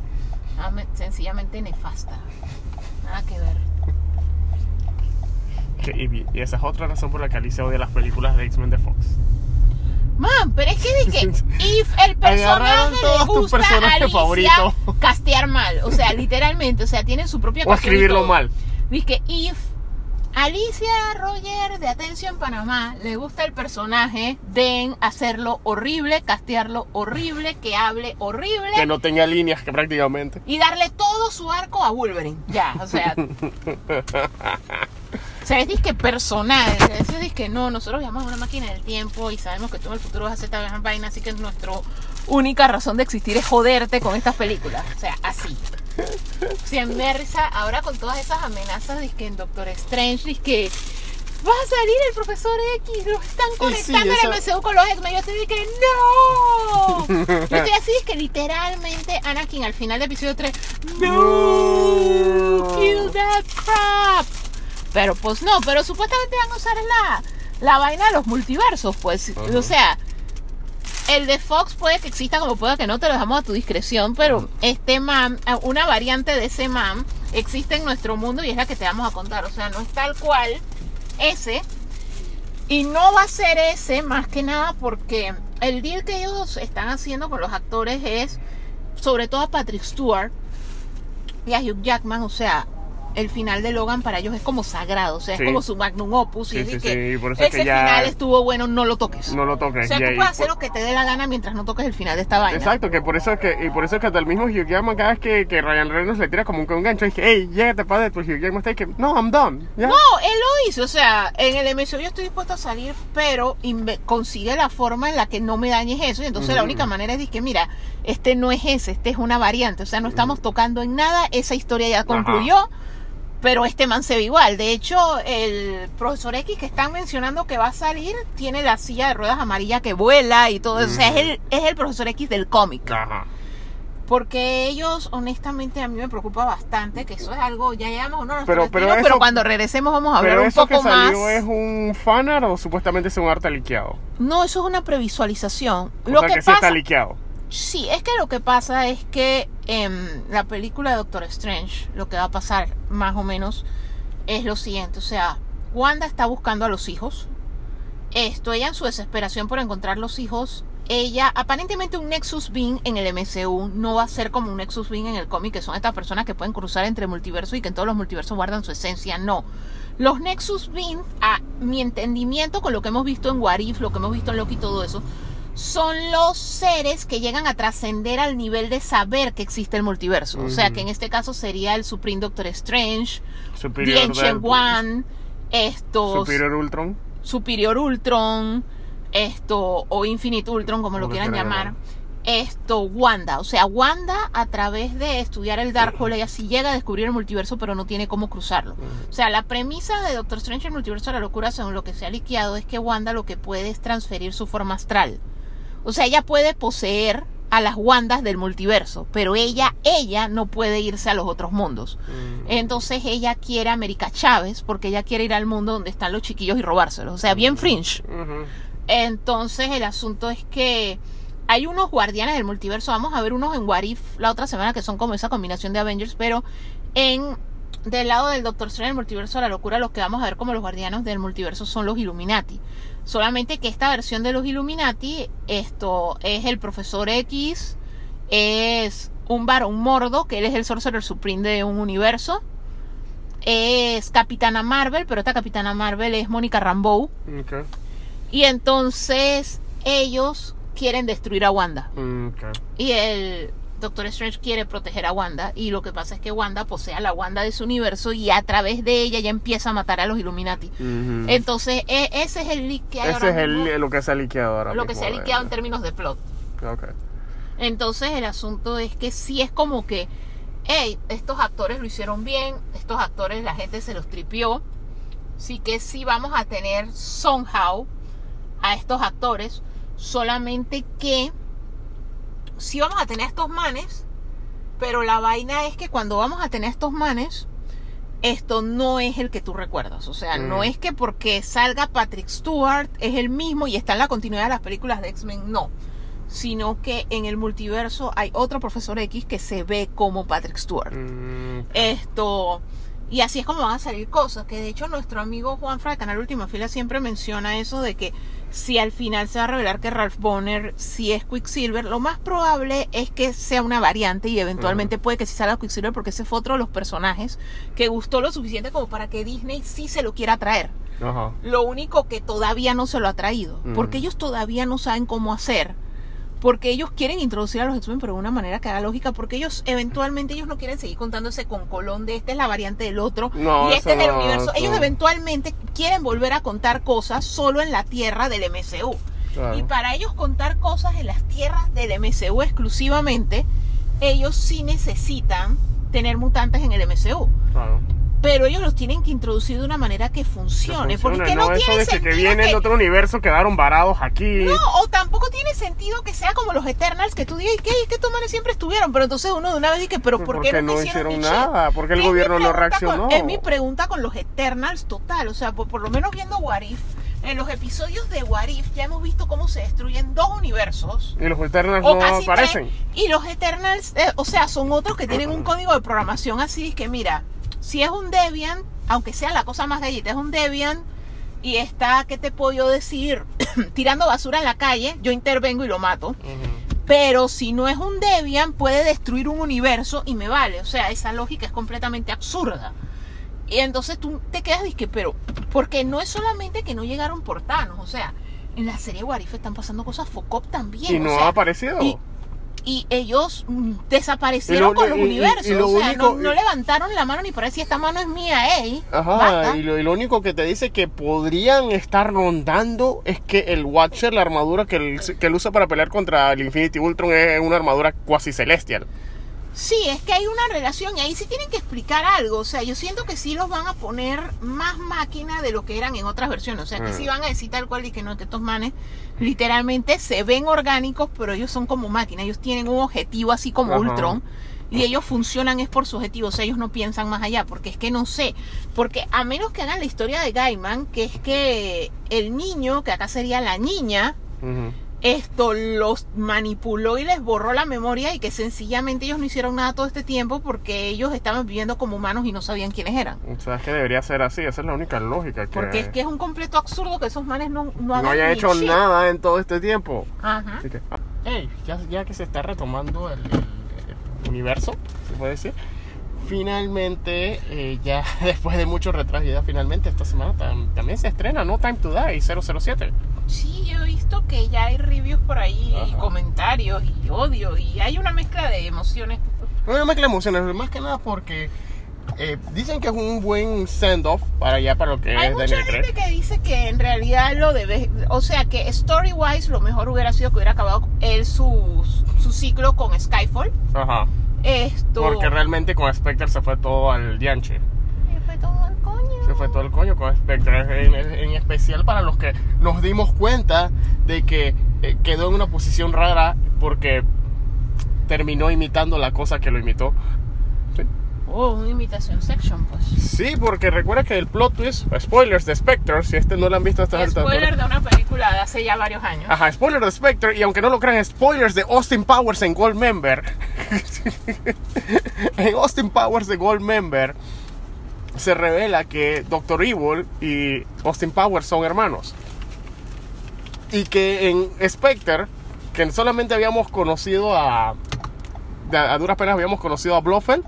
Sencillamente nefasta. Nada que ver. Que- y, esa es otra razón por la que Alicia odia las películas de X-Men de Fox. Man, pero es que que (laughs) if el personaje le gusta a personajes Alicia favoritos. castear mal, o sea, literalmente, o sea, tienen su propia O escribirlo mal. Dice if Alicia Roger de Atención Panamá le gusta el personaje, den hacerlo horrible, castearlo horrible, que hable horrible Que no tenga líneas que prácticamente. y darle todo su arco a Wolverine. Ya, o sea. (laughs) O sea, es disque personal. Es disque no, nosotros viajamos en una máquina del tiempo y sabemos que tú en el futuro vas a hacer esta vaina, así que nuestra única razón de existir es joderte con estas películas. O sea, así. (laughs) Si en Mersa, ahora con todas esas amenazas, disque en Doctor Strange, disque va a salir el profesor X, lo están sí, conectando eso- el MCU con los X-Men. Yo estoy de que no. Yo estoy así, es que literalmente Anakin al final del episodio 3, no, kill that crap. Pero pues no, pero supuestamente van a usar la, la vaina de los multiversos, pues. O sea, el de Fox puede que exista como pueda que no, te lo dejamos a tu discreción, pero este man, una variante de ese man existe en nuestro mundo y es la que te vamos a contar. O sea, no es tal cual ese. Y no va a ser ese más que nada porque el deal que ellos están haciendo con los actores es, sobre todo a Patrick Stewart y a Hugh Jackman, o sea, el final de Logan para ellos es como sagrado, o sea, Sí. es como su magnum opus. Sí, y es sí, de que por eso es ese que ya- final estuvo bueno, no lo toques. No lo toques. o sea, y tú ahí- puedes hacer lo que te dé la gana mientras no toques el final de esta vaina. Exacto, que por eso es que, y por eso es que hasta el mismo Hugh Jackman cada vez que, que Ryan Reynolds le tira como un, un gancho, dice, hey, llégate para Deadpool, Hugh Jackman está que, no, I'm done. ¿ya? No, él lo hizo, o sea, en el MCU yo estoy dispuesto a salir, pero consigue la forma en la que no me dañes eso. Y entonces la única manera es decir que, mira, este no es ese, este es una variante. O sea, no estamos tocando en nada, esa historia ya concluyó, pero este man se ve igual. De hecho, el profesor X que están mencionando que va a salir tiene la silla de ruedas amarilla que vuela y todo eso. O sea, es el, es el profesor X del cómic. Ajá. Porque ellos, honestamente, a mí me preocupa bastante, que eso es algo, ya llevamos uno Pero- pero eso- pero cuando regresemos vamos a hablar Pero un eso que poco más. salió es un fanart o supuestamente es un arte liqueado. No, eso es una previsualización. O lo sea que, que, sí pasa, está liqueado. Sí, es que lo que pasa es que en la película de Doctor Strange, lo que va a pasar más o menos es lo siguiente, o sea, Wanda está buscando a los hijos. Esto, ella en su desesperación por encontrar los hijos, ella, aparentemente un Nexus Being en el MCU no va a ser como un Nexus Being en el cómic, que son estas personas que pueden cruzar entre multiversos y que en todos los multiversos guardan su esencia, no. Los Nexus Being, a mi entendimiento con lo que hemos visto en What If, lo que hemos visto en Loki y todo eso, son los seres que llegan a trascender al nivel de saber que existe el multiverso. O sea, que en este caso sería el Supreme Doctor Strange, Superior Ancient. One, estos Superior Ultron. Superior Ultron, esto, o Infinite Ultron, como lo Como lo quieran llamar. Esto, Wanda. O sea, Wanda, a través de estudiar el Darkhold, ella sí llega a descubrir el multiverso, pero no tiene cómo cruzarlo. O sea, la premisa de Doctor Strange, el multiverso de la locura, según lo que se ha liqueado, es que Wanda lo que puede es transferir su forma astral. O sea, ella puede poseer a las Wandas del multiverso, pero ella, ella no puede irse a los otros mundos. Mm. Entonces ella quiere a América Chávez porque ella quiere ir al mundo donde están los chiquillos y robárselos. O sea, bien fringe. Ujú. Entonces el asunto es que hay unos guardianes del multiverso. Vamos a ver unos en What If la otra semana que son como esa combinación de Avengers, pero en del lado del Doctor Strange el multiverso de la locura, los que vamos a ver como los guardianes del multiverso son los Illuminati. Solamente que esta versión de los Illuminati, esto es el Profesor X, es un varón mordo, que él es el Sorcerer Supreme de un universo. Es Capitana Marvel, pero esta Capitana Marvel es Mónica Rambeau. Y entonces ellos quieren destruir a Wanda. Y el Doctor Strange quiere proteger a Wanda. Y lo que pasa es que Wanda posee a la Wanda de su universo y a través de ella ya empieza a matar a los Illuminati. Entonces, e- ese es el hay Ese ahora es mismo, el, lo que se ha liqueado ahora lo que se ha liqueado en términos de plot. Entonces, el asunto es que sí es como que, hey, estos actores lo hicieron bien, estos actores la gente se los tripió. Sí que sí vamos a tener somehow a estos actores, solamente que sí vamos a tener estos manes, pero la vaina es que cuando vamos a tener estos manes, esto no es el que tú recuerdas. O sea, no Mm. es que porque salga Patrick Stewart es el mismo y está en la continuidad de las películas de X-Men, no. Sino que en el multiverso hay otro profesor X que se ve como Patrick Stewart. Mm, Esto. Y así es como van a salir cosas. Que de hecho nuestro amigo Juan Fra de Canal Última Fila siempre menciona eso de que si al final se va a revelar que Ralph Bonner sí es Quicksilver, lo más probable es que sea una variante y eventualmente puede que sí salga Quicksilver porque ese fue otro de los personajes que gustó lo suficiente como para que Disney sí se lo quiera traer. Lo único que todavía no se lo ha traído, porque ellos todavía no saben cómo hacer. Porque ellos quieren introducir a los X-Men, pero de una manera que haga lógica, porque ellos eventualmente ellos no quieren seguir contándose con Colón de esta es la variante del otro No, y este es no, universo. eso- Ellos eventualmente quieren volver a contar cosas solo en la tierra del MCU. Claro. Y para ellos contar cosas en las tierras del MCU exclusivamente, ellos sí necesitan tener mutantes en el MCU. Claro. Pero ellos los tienen que introducir de una manera que funcione. Que porque funcione, no, no eso tiene que, sentido que vienen de otro universo quedaron varados aquí. No, o tampoco tiene sentido que sea como los Eternals, que tú digas, que estos manes siempre estuvieron. Pero entonces uno de una vez dice, ¿pero por Porque qué no nunca hicieron shit? nada, porque el gobierno no reaccionó. con- es mi pregunta con los Eternals total. O sea, por, por lo menos viendo What If, en los episodios de What If ya hemos visto cómo se destruyen dos universos. Y los Eternals no aparecen. tres. Y los Eternals, eh, o sea, son otros que tienen (clears throat) un código de programación así, que mira, si es un Debian, aunque sea la cosa más gallita, es un Debian y está, ¿qué te puedo yo decir? (clears throat) Tirando basura en la calle, yo intervengo y lo mato. Pero si no es un Debian, puede destruir un universo y me vale. O sea, esa lógica es completamente absurda. Y entonces tú te quedas disque, pero, porque no es solamente que no llegaron por Thanos, o sea, en la serie Warif están pasando cosas Focop también. Y o no sea, ha aparecido. y- y ellos mm, desaparecieron Y lo- con los y- universos. y lo o sea, no, único- no levantaron la mano ni para decir esta mano es mía, ey. Ajá, basta". y lo, y lo único que te dice que podrían estar rondando es que el Watcher, la armadura que él, que él usa para pelear contra el Infinity Ultron es una armadura cuasi celestial. Sí, es que hay una relación y ahí sí tienen que explicar algo. O sea, yo siento que sí los van a poner más máquina de lo que eran en otras versiones. O sea, que Mm. sí van a decir tal cual y que no, que estos manes literalmente se ven orgánicos, pero ellos son como máquina. Ellos tienen un objetivo así como Ajá. Ultron. Y ellos funcionan es por su objetivo, o sea, ellos no piensan más allá, porque es que no sé, porque a menos que hagan la historia de Gaiman, que es que el niño, que acá sería la niña. Esto los manipuló y les borró la memoria y que sencillamente ellos no hicieron nada todo este tiempo porque ellos estaban viviendo como humanos y no sabían quiénes eran. O sea, es que debería ser así, esa es la única lógica. Que Porque es que es un completo absurdo que esos manes no, no no hagan haya ni hecho shit. nada en todo este tiempo. Ajá. Así que, ah, hey, ya, ya que se está retomando el, el- el universo, se puede decir. Finalmente, eh, ya (laughs) después de mucho retraso, ya finalmente esta semana tam- también se estrena No Time to Die 007. Sí, yo he visto que ya hay reviews por ahí y Ajá. comentarios y odio y hay una mezcla de emociones. No me que emociones, más que nada porque eh, dicen que es un buen send-off para allá, para lo que Hay es mucha Daniel gente Craig. que dice que en realidad lo debe, o sea que story wise lo mejor hubiera sido que hubiera acabado él su, su ciclo con Skyfall. Ajá. Esto. Porque realmente con Spectre se fue todo al dianche. Se fue todo al coño. Se fue todo el coño con Spectre. En, en especial para los que nos dimos cuenta de que eh, quedó en una posición rara porque terminó imitando la cosa que lo imitó. Oh, una imitación section, pues. Sí, porque recuerda que el plot twist, spoilers de Spectre, si este no lo han visto hasta esta Spoiler de una película de hace ya varios años. Ajá, spoiler de Spectre, y aunque no lo crean, spoilers de Austin Powers en Gold Member. (laughs) en Austin Powers de Gold Member se revela que Doctor Evil y Austin Powers son hermanos. Y que en Spectre, que solamente habíamos conocido a. a duras penas habíamos conocido a Blofeld.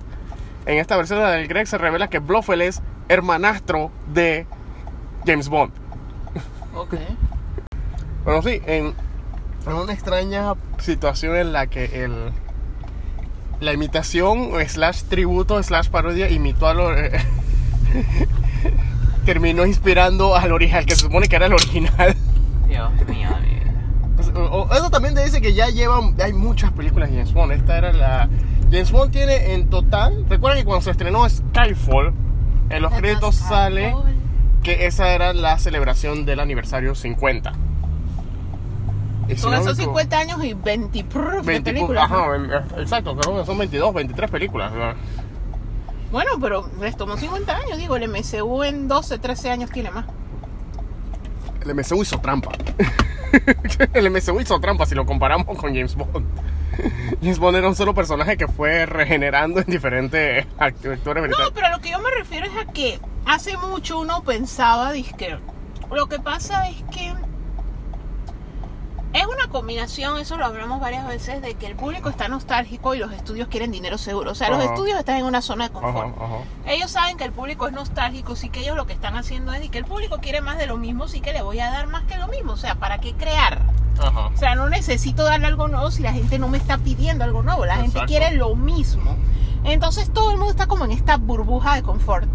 En esta versión de Daniel Craig se revela que Blofeld es hermanastro de James Bond. Ok. Bueno, sí, en, en una extraña situación en la que el, la imitación, slash tributo, slash parodia, imitó a lo... eh, (laughs) terminó inspirando al original, que se supone que era el original. Dios mío, amigo. O- Eso también te dice que ya llevan, hay muchas películas de James Bond. Esta era la... James Bond tiene en total, recuerda que cuando se estrenó Skyfall, en los créditos sale que esa era la celebración del aniversario 50. Y si Son no me esos equivoco- 50 años y 20 proof de 20 películas. ¿no? Ajá, eh, exacto, creo que son 22, 23 películas. ¿no? Bueno, pero les tomó 50 años, digo, el MCU en 12, 13 años tiene más. El MCU hizo trampa. (laughs) el MCU hizo trampa si lo comparamos con James Bond. (laughs) James Bond era un solo personaje que fue regenerando en diferentes act- actores No, pero a lo que yo me refiero es a que hace mucho uno pensaba, que lo que pasa es que es una combinación, eso lo hablamos varias veces, de que el público está nostálgico y los estudios quieren dinero seguro. O sea, los estudios están en una zona de confort. ajá. Ellos saben que el público es nostálgico, sí que ellos lo que están haciendo es y que el público quiere más de lo mismo, sí que le voy a dar más que lo mismo. O sea, ¿para qué crear? O sea, no necesito darle algo nuevo si la gente no me está pidiendo algo nuevo. La gente quiere lo mismo. Entonces todo el mundo está como en esta burbuja de confort.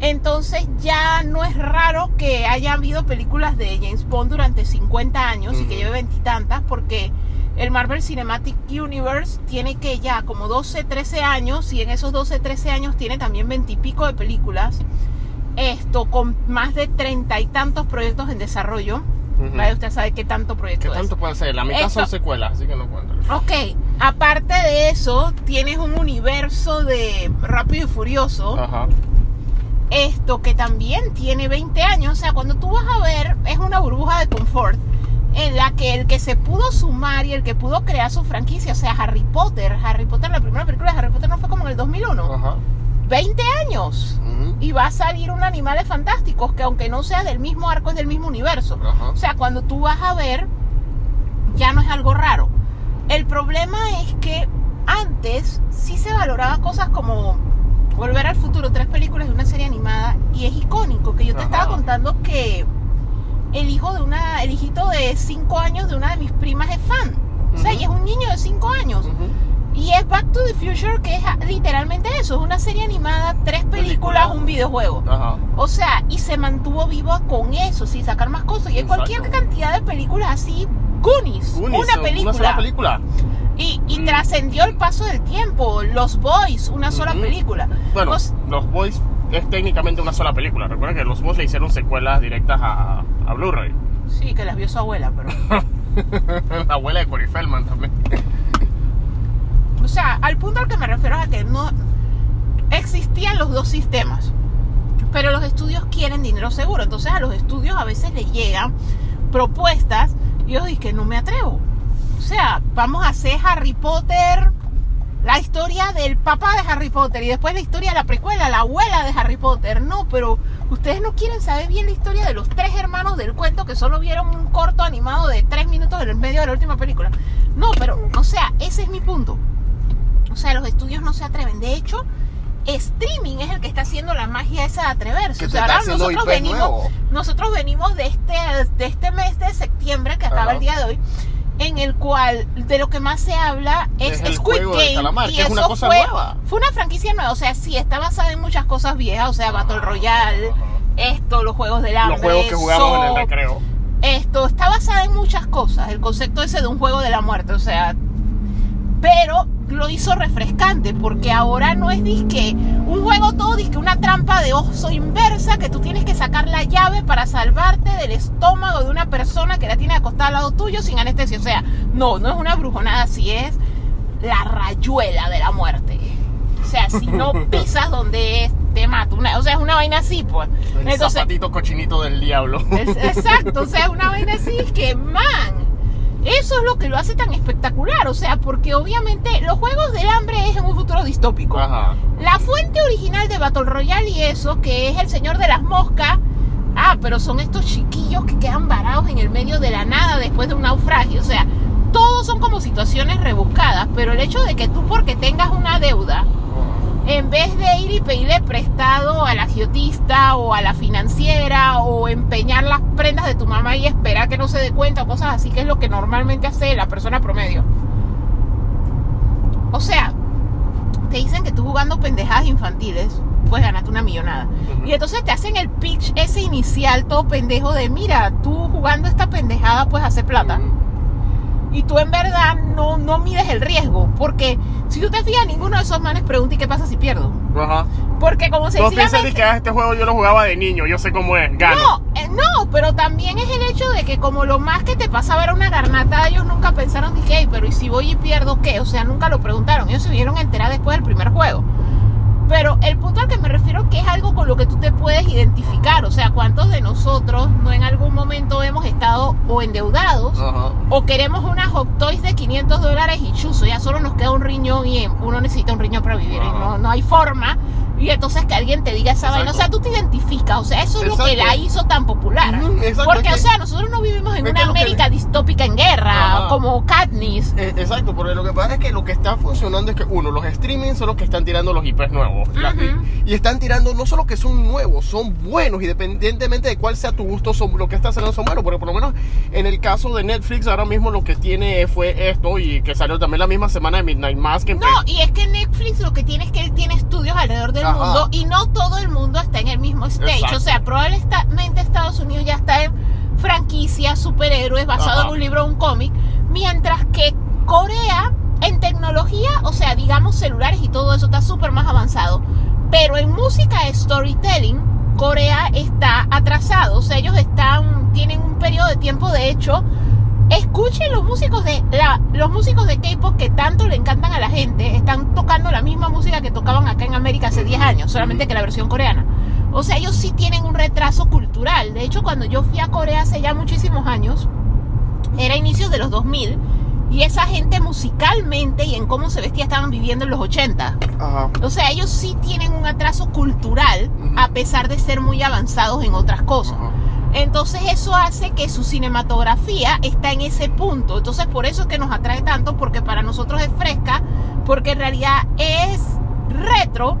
Entonces ya no es raro que haya habido películas de James Bond durante 50 años y que lleve veintitantas porque el Marvel Cinematic Universe tiene que ya como 12, 13 años y en esos 12, 13 años tiene también 20 y pico de películas. Esto con más de treinta y tantos proyectos en desarrollo. Ujú. Vaya, usted sabe qué tanto proyecto ¿Qué es. tanto puede ser? La mitad son secuelas, así que no cuenta. Ok, aparte de eso, tienes un universo de Rápido y Furioso. Ajá. Esto que también tiene 20 años. O sea, cuando tú vas a ver, es una burbuja de confort en la que el que se pudo sumar y el que pudo crear su franquicia, o sea, Harry Potter. Harry Potter, la primera película de Harry Potter no fue como en el 2001. Ajá. 20 años. Y va a salir un Animales Fantásticos que aunque no sea del mismo arco, es del mismo universo. O sea, cuando tú vas a ver, ya no es algo raro. El problema es que antes sí se valoraba cosas como Volver al futuro, tres películas de una serie animada y es icónico, que yo te Ajá. estaba contando que el hijo de una, el hijito de 5 años de una de mis primas es fan. O sea, y es un niño de 5 años. Y es Back to the Future, que es literalmente eso, es una serie animada, tres películas, Película. un videojuego. Ajá. O sea, y se mantuvo vivo con eso, sin sacar más cosas. Y hay Exacto. cualquier cantidad de películas así, Goonies, Goonies, una película. Una sola película. Y, y trascendió el paso del tiempo. Los Boys, una sola película. Bueno, Los- Los Boys es técnicamente una sola película. Recuerda que Los Boys le hicieron secuelas directas a, a Blu-ray. sí, que las vio su abuela, pero. (laughs) La abuela de Corey Feldman también. O sea, al punto al que me refiero es a que no existían los dos sistemas. Pero los estudios quieren dinero seguro. Entonces a los estudios a veces les llegan propuestas y yo dije, no me atrevo. O sea, vamos a hacer Harry Potter, la historia del papá de Harry Potter y después la historia de la precuela, la abuela de Harry Potter. No, pero ustedes no quieren saber bien la historia de los tres hermanos del cuento que solo vieron un corto animado de tres minutos en el medio de la última película. No, pero, o sea, ese es mi punto. O sea, los estudios no se atreven. De hecho, streaming es el que está haciendo la magia esa de atreverse. O sea, ahora nosotros venimos, nosotros venimos de este, de este mes de septiembre que acaba el día de hoy, en el cual de lo que más se habla es, Es el Squid juego Game. calamar, y que es una eso cosa fue, nueva. fue una franquicia nueva. O sea, sí, está basada en muchas cosas viejas. O sea, Battle Royale, esto, los juegos del hambre. Los juegos que jugamos en el Saw, recreo. esto está basada en muchas cosas, el concepto ese de un juego de la muerte, o sea, pero lo hizo refrescante porque ahora no es disque un juego todo disque una trampa de oso inversa que tú tienes que sacar la llave para salvarte del estómago de una persona que la tiene acostada al lado tuyo sin anestesia, o sea, no, no es una brujonada así es la rayuela de la muerte. O sea, si no (laughs) pisas donde es, te mata. Una- o sea, es una vaina así, pues. El Entonces, zapatito cochinito del diablo. es- exacto, o sea, una vaina así es que, man, eso es lo que lo hace tan espectacular, o sea, porque obviamente los juegos del hambre es en un futuro distópico. Ajá. La fuente original de Battle Royale y eso, que es el señor de las moscas, ah, pero son estos chiquillos que quedan varados en el medio de la nada después de un naufragio, o sea, todos son como situaciones rebuscadas, pero el hecho de que tú porque tengas una deuda, en vez de ir y pedirle prestado al agiotista o a la financiera o empeñar las prendas de tu mamá y esperar que no se dé cuenta o cosas así, que es lo que normalmente hace la persona promedio. O sea, te dicen que tú jugando pendejadas infantiles puedes ganarte una millonada. Y entonces te hacen el pitch ese inicial todo pendejo de, mira, tú jugando esta pendejada puedes hacer plata y tú en verdad no, no mides el riesgo. Porque si tú te fijas, ninguno de esos manes pregunta ¿y qué pasa si pierdo? Ajá. Porque como No pienses sencillamente... que ah, este juego yo lo jugaba de niño, yo sé cómo es, gano. No, eh, no, pero también es el hecho de que como lo más que te pasaba era una garnata, ellos nunca pensaron, dije, "Ey, pero ¿y si voy y pierdo qué? O sea, nunca lo preguntaron. Ellos se vieron a enterar después del primer juego. Pero el punto al que me refiero es que es algo con lo que tú te puedes identificar. O sea, ¿cuántos de nosotros no en algún momento hemos estado o endeudados o queremos unas hot toys de 500 dólares y chuzo, ya solo nos queda un riñón y uno necesita un riñón para vivir y no, no hay forma. Y entonces que alguien te diga esa vaina, o sea, tú te identificas, o sea, eso es lo que la hizo tan popular. Exacto, Porque, o sea, nosotros no vivimos en es una que- América distópica en guerra, Ajá. como Katniss. Eh, Exacto, porque lo que pasa es que lo que está funcionando es que uno, los streaming son los que están tirando los IPs nuevos. Y, y están tirando no solo que son nuevos, son buenos, independientemente de cuál sea tu gusto, son, lo que está saliendo son buenos. Porque por lo menos en el caso de Netflix, ahora mismo lo que tiene fue esto y que salió también la misma semana de Midnight Mask. que No, y es que Netflix lo que tiene es que él tiene estudios alrededor del Ajá. mundo y no todo el mundo está en el mismo stage. Exacto. O sea, probablemente Estados Unidos ya está en franquicias, superhéroes, basado Ajá. en un libro o un cómic, mientras que Corea en tecnología, o sea, digamos celulares y todo eso está súper más avanzado. Pero en música storytelling, Corea está atrasado. O sea, ellos están, tienen un periodo de tiempo, de hecho, escuchen los músicos de la, los músicos de K-pop que tanto le encantan a la gente, están tocando la misma música que tocaban acá en América hace 10 años, solamente que la versión coreana. O sea, ellos sí tienen un retraso cultural. De hecho, cuando yo fui a Corea hace ya muchísimos años, era inicios de los 2000, y esa gente musicalmente y en cómo se vestía estaban viviendo en los 80. Ajá. O sea, ellos sí tienen un atraso cultural, a pesar de ser muy avanzados en otras cosas. Entonces eso hace que su cinematografía está en ese punto. Entonces por eso es que nos atrae tanto, porque para nosotros es fresca, porque en realidad es retro.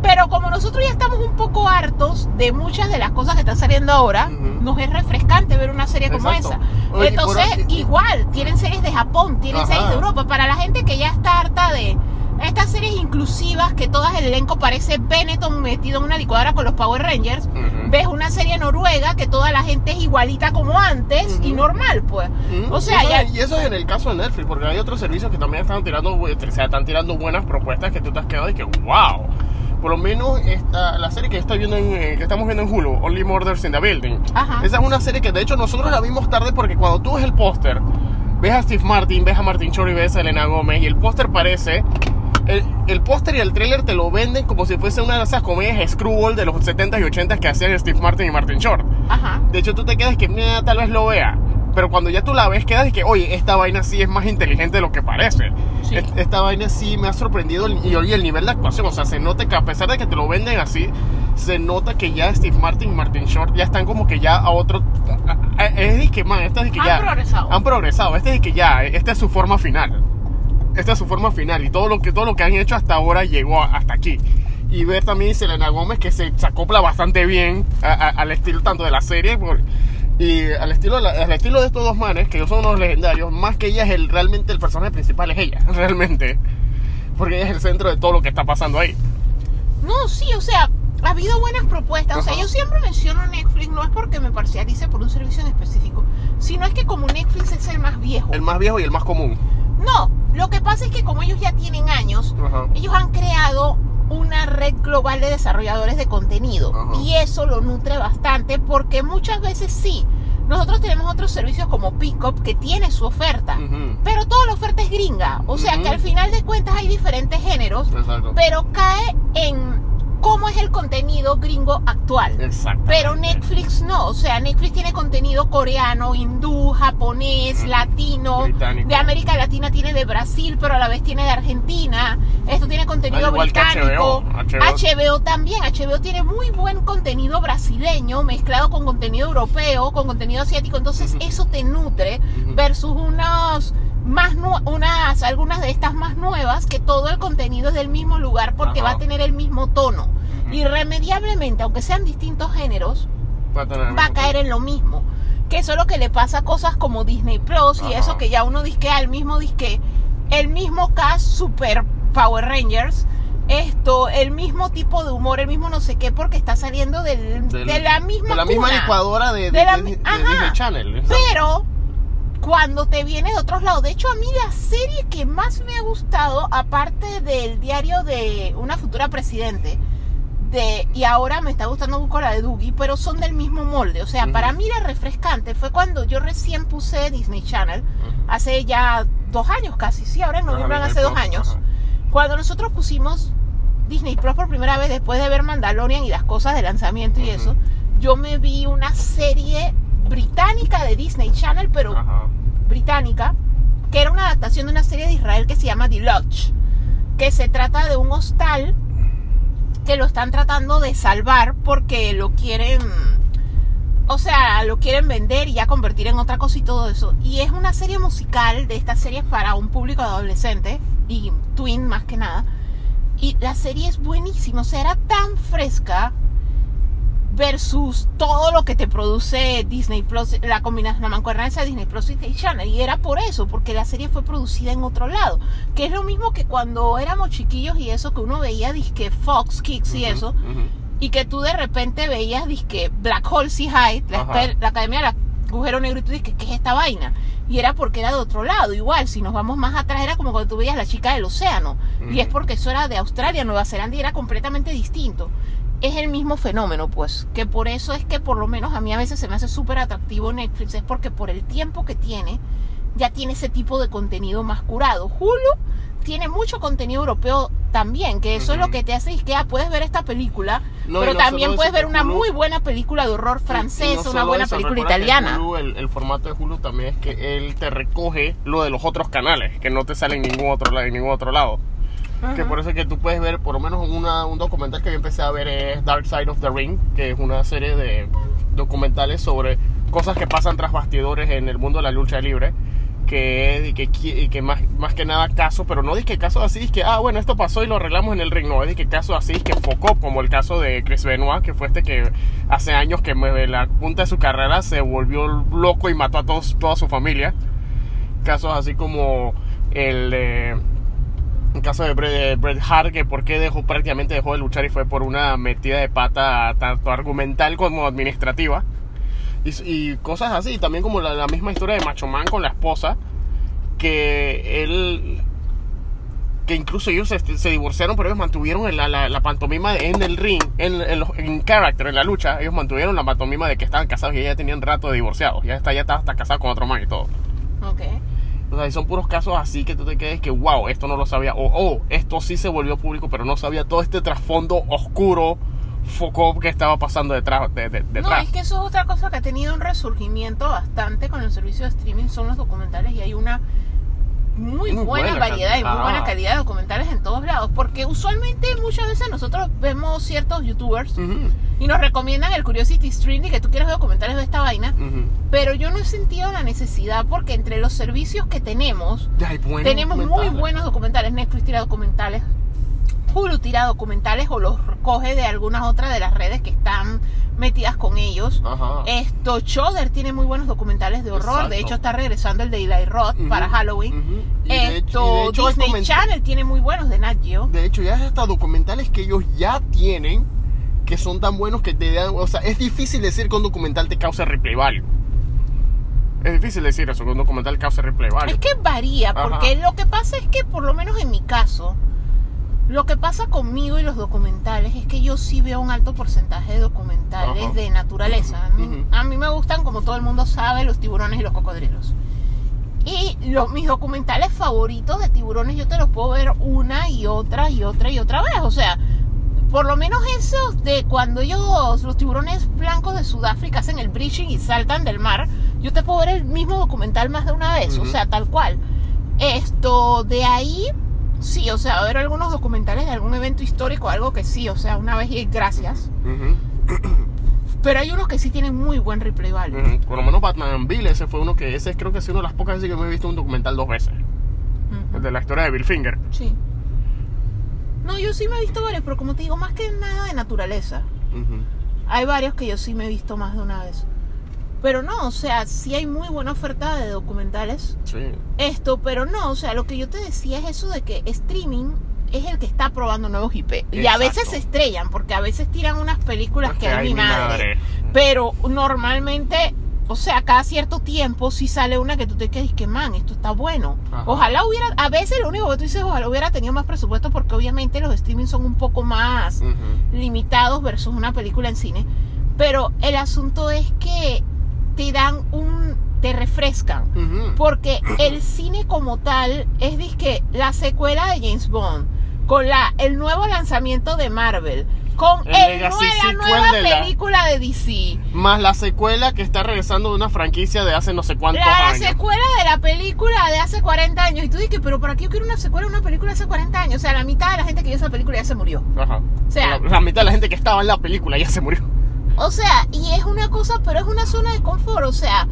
Pero como nosotros ya estamos un poco hartos de muchas de las cosas que están saliendo ahora, nos es refrescante ver una serie como Exacto. esa. Oye, Entonces, igual, tienen series de Japón, tienen Ajá. series de Europa. Para la gente que ya está harta de estas series inclusivas que todas el elenco parece Benetton metido en una licuadora con los Power Rangers, ves una serie noruega que toda la gente es igualita como antes y Ujú. normal, pues. O sea, y eso, ya... y eso es en el caso de Netflix, porque hay otros servicios que también están tirando, bu- se están tirando buenas propuestas que tú te has quedado y que wow. Por lo menos esta, la serie que, está viendo en, eh, que estamos viendo en Hulu, Only Murders in the Building. Ajá. Esa es una serie que de hecho nosotros la vimos tarde porque cuando tú ves el póster, ves a Steve Martin, ves a Martin Short y ves a Elena Gómez y el póster parece... El, el póster y el tráiler te lo venden como si fuese una de esas comedias Screwball de los 70s y 80s que hacían Steve Martin y Martin Short. Ajá. De hecho, tú te quedas que "Meh, tal vez lo vea. Pero cuando ya tú la ves, quedas y que, oye, esta vaina sí es más inteligente de lo que parece. Sí. Es- Esta vaina sí me ha sorprendido y oye, el nivel de actuación. O sea, se nota que a pesar de que te lo venden así, se nota que ya Steve Martin y Martin Short ya están como que ya a otro. Es de que, man, esta es de que Han ya. progresado. Han progresado. Este es de que ya, esta es su forma final. Esta es su forma final. Y todo lo que, todo lo que han hecho hasta ahora llegó a- hasta aquí. Y ver también Selena Gómez que se, se acopla bastante bien a- a- al estilo tanto de la serie por- y al estilo, la- al estilo de estos dos manes, que son unos legendarios, más que ella es el, realmente el personaje principal, es ella, (laughs) realmente. Porque ella es el centro de todo lo que está pasando ahí. No, sí, o sea, ha habido buenas propuestas. O sea, yo siempre menciono Netflix, no es porque me parcialice por un servicio en específico, sino es que como Netflix es el más viejo. El más viejo y el más común. No, lo que pasa es que como ellos ya tienen años, Ajá. ellos han creado una red global de desarrolladores de contenido Ajá. y eso lo nutre bastante porque muchas veces sí, nosotros tenemos otros servicios como Pickup que tiene su oferta, pero toda la oferta es gringa, o sea que al final de cuentas hay diferentes géneros, Exacto. pero cae en cómo es el contenido gringo actual. Exacto. Pero Netflix no, o sea, Netflix tiene contenido coreano, hindú, japonés, Ujú. latino, Británico. de América Latina tiene de Brasil, pero a la vez tiene de Argentina. Esto tiene contenido británico. HBO. HBO también, HBO tiene muy buen contenido brasileño mezclado con contenido europeo, con contenido asiático, entonces eso te nutre versus unos más unas algunas de estas más nuevas que todo el contenido es del mismo lugar porque Ajá. va a tener el mismo tono. Ujú. Irremediablemente, aunque sean distintos géneros, Va a, va a caer en lo mismo. Que eso es lo que le pasa a cosas como Disney Plus y Ajá. eso que ya uno disque al mismo disque, el mismo cast Super Power Rangers, esto, el mismo tipo de humor, el mismo no sé qué, porque está saliendo del- del- de la misma de la misma cuna. licuadora de, de, De la ajá. Disney Channel. Pero cuando te viene de otros lados, de hecho a mí la serie que más me ha gustado, aparte del diario de una futura presidente, de, y ahora me está gustando mucho la de Dougie, pero son del mismo molde. O sea, para mí era refrescante. Fue cuando yo recién puse Disney Channel, hace ya dos años casi, sí, ahora en noviembre Ajá, hace dos años. Cuando nosotros pusimos Disney Plus por primera vez después de ver Mandalorian y las cosas de lanzamiento y eso, yo me vi una serie británica de Disney Channel, pero Ajá. británica, que era una adaptación de una serie de Israel que se llama The Lodge, que se trata de un hostal que lo están tratando de salvar porque lo quieren, o sea, lo quieren vender y ya convertir en otra cosa y todo eso. Y es una serie musical de estas series para un público adolescente y twin más que nada. Y la serie es buenísima, o sea, era tan fresca versus todo lo que te produce Disney Plus, la combinación, la mancuernancia de Disney Plus y Disney Channel. Y era por eso, porque la serie fue producida en otro lado. Que es lo mismo que cuando éramos chiquillos y eso, que uno veía disque Fox Kicks y eso, y que tú de repente veías disque Black Hole Sea High, la, Ajá. espe- la academia del agujero negro, y tú dices, ¿qué es esta vaina? Y era porque era de otro lado. Igual, si nos vamos más atrás, era como cuando tú veías la chica del océano. Y es porque eso era de Australia, Nueva Zelanda y era completamente distinto. Es el mismo fenómeno, pues. Que por eso es que por lo menos a mí a veces se me hace súper atractivo Netflix. Es porque por el tiempo que tiene, ya tiene ese tipo de contenido más curado. Hulu tiene mucho contenido europeo también, que eso es lo que te hace, es que ah, puedes ver esta película, No, pero no también puedes ver una Hulu- muy buena película de horror no francesa, una buena eso, película italiana. Hulu, el, el formato de Hulu también es que él te recoge lo de los otros canales, que no te sale en ningún otro, en ningún otro lado. Que por eso es que tú puedes ver, por lo menos una- un documental que yo empecé a ver es Dark Side of the Ring, que es una serie de documentales sobre cosas que pasan tras bastidores en el mundo de la lucha libre. Que, que, y que más, más que nada casos, pero no que casos así, es que, ah, bueno, esto pasó y lo arreglamos en el ring, no, es que casos así, es que enfocó, como el caso de Chris Benoit, que fue este que hace años que me- la punta de su carrera se volvió loco y mató a todos, toda su familia. Casos así como el de el caso de Bret, de Bret Hart, que por qué dejó, prácticamente dejó de luchar y fue por una metida de pata tanto argumental como administrativa. Y, y cosas así, también como la, la misma historia de Macho Man con la esposa, que él que incluso ellos se, se divorciaron, pero ellos mantuvieron la, la, la pantomima en el ring, en, en, los- en character, en la lucha, ellos mantuvieron la pantomima de que estaban casados y ya tenían rato de divorciados, ya está, ya estaba hasta casado con otro man y todo. Ok. Y son puros casos así que tú te quedes que, wow, esto no lo sabía, o oh, esto sí se volvió público, pero no sabía todo este trasfondo oscuro, foco que estaba pasando detrás. De, de- No, detrás. es que eso es otra cosa que ha tenido un resurgimiento bastante con el servicio de streaming, son los documentales y hay una muy, Muy buena, buena variedad y muy buena calidad de documentales en todos lados, porque usualmente muchas veces nosotros vemos ciertos youtubers y nos recomiendan el Curiosity Stream y que tú quieres ver documentales de esta vaina, pero yo no he sentido la necesidad porque entre los servicios que tenemos, tenemos muy buenos documentales, Netflix tira documentales, Hulu tira documentales o los recoge de algunas otras de las redes que están metidas con ellos. Ajá. Esto, Shudder tiene muy buenos documentales de horror. Exacto. De hecho, está regresando el de Eli Roth para Halloween. Esto, hecho Disney Channel tiene muy buenos de Nat Geo. De hecho, ya hasta documentales que ellos ya tienen que son tan buenos que te dan. O sea, es difícil decir que un documental te causa replay value. Es difícil decir eso, que un documental causa replay value. Es que varía, Ajá. porque lo que pasa es que, por lo menos en mi caso, lo que pasa conmigo y los documentales es que yo sí veo un alto porcentaje de documentales Ajá. de naturaleza. Ujú. A mí me gustan, como todo el mundo sabe, los tiburones y los cocodrilos. Y los, mis documentales favoritos de tiburones yo te los puedo ver una y otra y otra y otra vez. O sea, por lo menos esos de cuando ellos, los tiburones blancos de Sudáfrica hacen el breaching y saltan del mar, yo te puedo ver el mismo documental más de una vez, o Ujú. sea, tal cual. Esto, de ahí, sí, o sea, ver algunos documentales de algún evento histórico, algo que sí, o sea, una vez y gracias. Ujú, (clears throat) Pero hay unos que sí tienen muy buen replay value. ujú. Por lo menos Batman Bill, ese fue uno que. Ese creo que es una de las pocas veces que me he visto un documental dos veces. El de la historia de Bill Finger. Sí. No, yo sí me he visto varios, pero como te digo, más que nada de naturaleza. Hay varios que yo sí me he visto más de una vez. Pero no, o sea, sí hay muy buena oferta de documentales. Sí. Esto, pero no, o sea, lo que yo te decía es eso de que streaming es el que está probando nuevos IP. Y a veces se estrellan, porque a veces tiran unas películas que hay mi madre. Pero normalmente, o sea, cada cierto tiempo sí sale una que tú te quedas que, man, esto está bueno. Ajá. Ojalá hubiera, a veces lo único que tú dices, ojalá hubiera tenido más presupuesto, porque obviamente los streaming son un poco más limitados versus una película en cine. Pero el asunto es que te dan un. te refrescan. Porque el cine como tal es disque la secuela de James Bond, con la, el nuevo lanzamiento de Marvel, con El el Legacy la nueva de la- película de DC. Más la secuela que está regresando de una franquicia de hace no sé cuántos La, la años. secuela de la película de hace 40 años. Y tú dices, pero ¿para qué yo quiero una secuela de una película de hace 40 años? O sea, la mitad de la gente que vio esa película ya se murió. Ajá. O sea- la, la mitad de la gente que estaba en la película ya se murió. O sea, y es una cosa, pero es una zona de confort. O sea,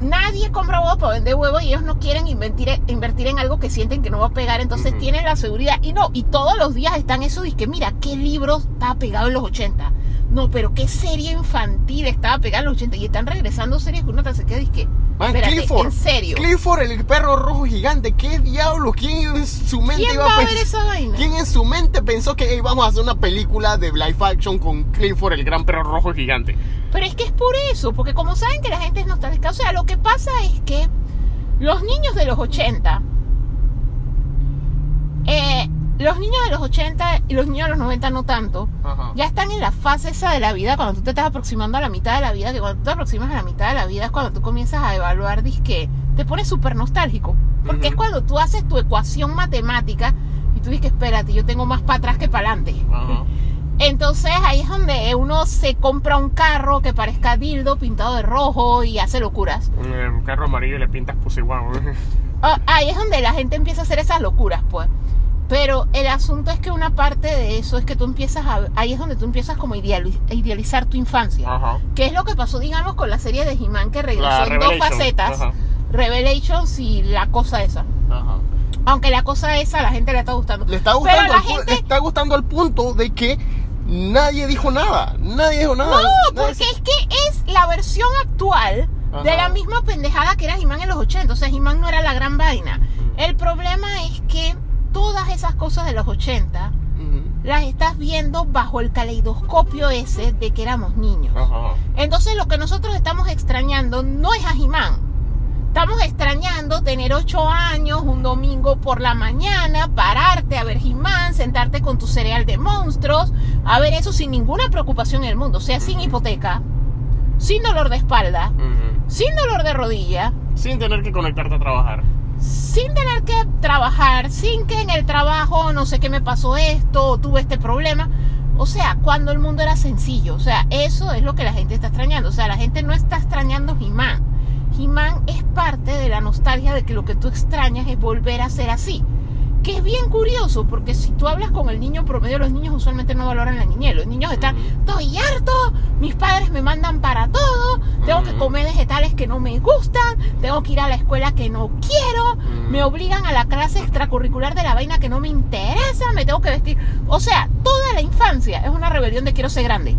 nadie compra huevo para vender huevo y ellos no quieren invertir, invertir en algo que sienten que no va a pegar. Entonces tienen la seguridad. Y no, y todos los días están eso. Y que mira, qué libro estaba pegado en los 80. No, pero qué serie infantil estaba pegada en los 80. Y están regresando series que uno te se queda y que. Man, espérate, Clifford. en serio. Clifford, el perro rojo gigante. ¿Qué diablo? ¿Quién en su mente ¿Quién iba va a ver pensar? esa vaina? ¿Quién en su mente pensó que "Ey, vamos a hacer una película de live action con Clifford, el gran perro rojo gigante? Pero es que es por eso, porque como saben que la gente es nostálgica, o sea, lo que pasa es que los niños de los 80, eh, los niños de los 80 y los niños de los 90 no tanto, Ajá. ya están en la fase esa de la vida, cuando tú te estás aproximando a la mitad de la vida, que cuando tú te aproximas a la mitad de la vida es cuando tú comienzas a evaluar, que te pones súper nostálgico, porque Ujú. es cuando tú haces tu ecuación matemática y tú dices, espérate, yo tengo más para atrás que para adelante. (laughs) Entonces ahí es donde uno se compra un carro que parezca dildo pintado de rojo y hace locuras. Un carro amarillo y le pintas pussy wow. Ah, Ahí es donde la gente empieza a hacer esas locuras, pues. Pero el asunto es que una parte de eso es que tú empiezas a... Ahí es donde tú empiezas como a ideali- a idealizar tu infancia. Ajá. Que es lo que pasó, digamos, con la serie de He-Man que regresó en dos facetas. Ajá. Revelations y la cosa esa. Ajá. Aunque la cosa esa a la gente le está gustando. Le está Pero gustando, la gente... le está gustando al punto de que nadie dijo nada. Nadie dijo nada. No, Nadie porque es que es la versión actual de la misma pendejada que era He-Man en los 80. O sea, He-Man no era la gran vaina. El problema es que todas esas cosas de los 80 Ujú. las estás viendo bajo el caleidoscopio ese de que éramos niños. Entonces lo que nosotros estamos extrañando no es a Jimán. Estamos extrañando tener ocho años, un domingo por la mañana, pararte a ver Jimán, sentarte con tu cereal de monstruos, a ver eso sin ninguna preocupación en el mundo, o sea, sin hipoteca, sin dolor de espalda, sin dolor de rodilla, Sin tener que conectarte a trabajar. Sin tener que trabajar, sin que en el trabajo no sé qué me pasó esto tuve este problema. O sea, cuando el mundo era sencillo. O sea, eso es lo que la gente está extrañando. O sea, la gente no está extrañando He-Man. He-Man es parte de la nostalgia de que lo que tú extrañas es volver a ser así. Que es bien curioso, porque si tú hablas con el niño promedio, los niños usualmente no valoran la niñez. Los niños están, estoy harto, mis padres me mandan para todo, tengo que comer vegetales que no me gustan, tengo que ir a la escuela que no quiero, me obligan a la clase extracurricular de la vaina que no me interesa, me tengo que vestir. O sea, toda la infancia es una rebelión de quiero ser grande.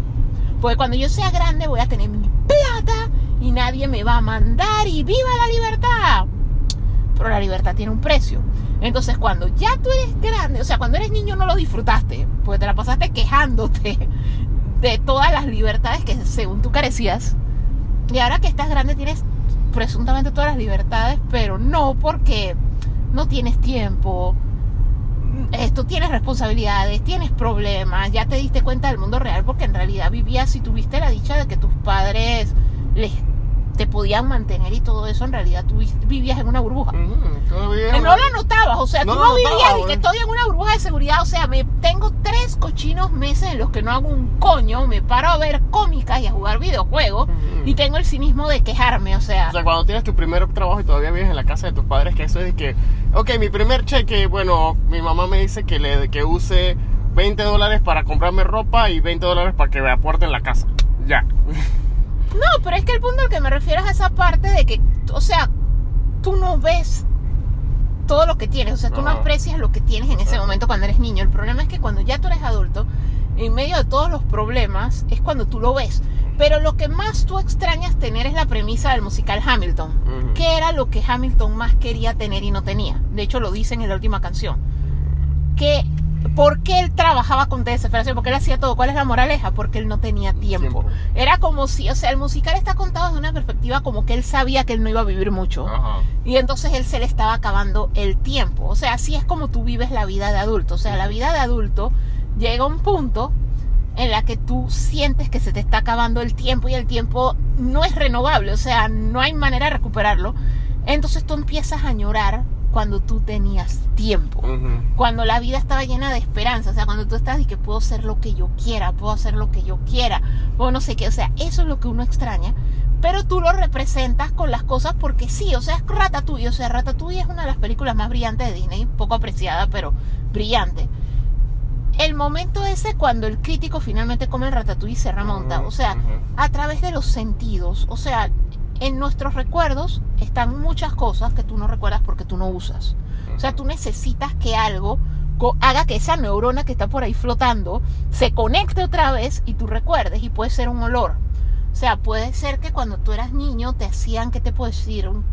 Porque cuando yo sea grande voy a tener mi plata y nadie me va a mandar y viva la libertad. Pero la libertad tiene un precio. Entonces cuando ya tú eres grande, o sea, cuando eres niño no lo disfrutaste, porque te la pasaste quejándote de todas las libertades que según tú carecías. Y ahora que estás grande tienes presuntamente todas las libertades, pero no porque no tienes tiempo, esto tienes responsabilidades, tienes problemas, ya te diste cuenta del mundo real porque en realidad vivías y tuviste la dicha de que tus padres les, te podían mantener y todo eso, en realidad tú vi- vivías en una burbuja. Todavía Que no lo notabas, o sea, No tú no vivías notaba, y que estoy en una burbuja de seguridad, o sea, me tengo tres cochinos meses en los que no hago un coño, me paro a ver cómicas y a jugar videojuegos Ujú. y tengo el cinismo de quejarme, o sea, O sea, cuando tienes tu primer trabajo y todavía vives en la casa de tus padres, que eso es de que, ok, mi primer cheque, bueno, mi mamá me dice que, le, que use 20 dólares para comprarme ropa y 20 dólares para que me aporten la casa. Ya. (laughs) No, pero es que el punto al que me refiero es a esa parte de que, o sea, tú no ves todo lo que tienes, o sea, tú no aprecias lo que tienes en ese momento cuando eres niño. El problema es que cuando ya tú eres adulto, en medio de todos los problemas, es cuando tú lo ves. Pero lo que más tú extrañas tener es la premisa del musical Hamilton. Ujú. ¿Qué era lo que Hamilton más quería tener y no tenía? De hecho, lo dicen en la última canción. Que, ¿Por qué él trabajaba con desesperación? Porque él hacía todo. ¿Cuál es la moraleja? Porque él no tenía tiempo. Tiempo. Era como si, o sea, el musical está contado desde una perspectiva como que él sabía que él no iba a vivir mucho. Ajá. Y entonces él se le estaba acabando el tiempo. O sea, así es como tú vives la vida de adulto. O sea, la vida de adulto llega a un punto en la que tú sientes que se te está acabando el tiempo y el tiempo no es renovable. O sea, no hay manera de recuperarlo. Entonces tú empiezas a añorar cuando tú tenías tiempo. Cuando la vida estaba llena de esperanza, o sea, cuando tú estás y que puedo ser lo que yo quiera, puedo hacer lo que yo quiera, o no sé qué, o sea, eso es lo que uno extraña, pero tú lo representas con las cosas porque sí, o sea, es Ratatouille, o sea, Ratatouille es una de las películas más brillantes de Disney, poco apreciada, pero brillante. El momento ese cuando el crítico finalmente come el Ratatouille y se remonta, o sea, a través de los sentidos, o sea, en nuestros recuerdos están muchas cosas que tú no recuerdas porque tú no usas. O sea, tú necesitas que algo haga que esa neurona que está por ahí flotando se conecte otra vez y tú recuerdes y puede ser un olor. O sea, puede ser que cuando tú eras niño te hacían, ¿qué te puedo decir? Un,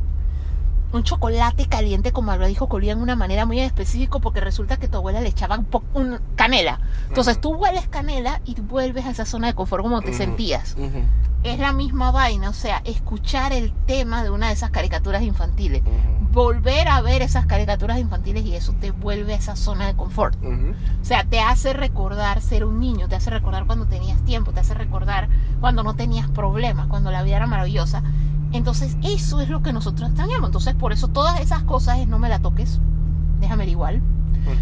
un chocolate caliente con malvadijo colía en una manera muy específica porque resulta que tu abuela le echaba un canela. Entonces tú hueles canela y vuelves a esa zona de confort como te sentías. Es la misma vaina, o sea, escuchar el tema de una de esas caricaturas infantiles, volver a ver esas caricaturas infantiles y eso te vuelve a esa zona de confort. O sea, te hace recordar ser un niño, te hace recordar cuando tenías tiempo, te hace recordar cuando no tenías problemas, cuando la vida era maravillosa. Entonces, eso es lo que nosotros extrañamos. Entonces, por eso todas esas cosas es no me la toques, déjame igual.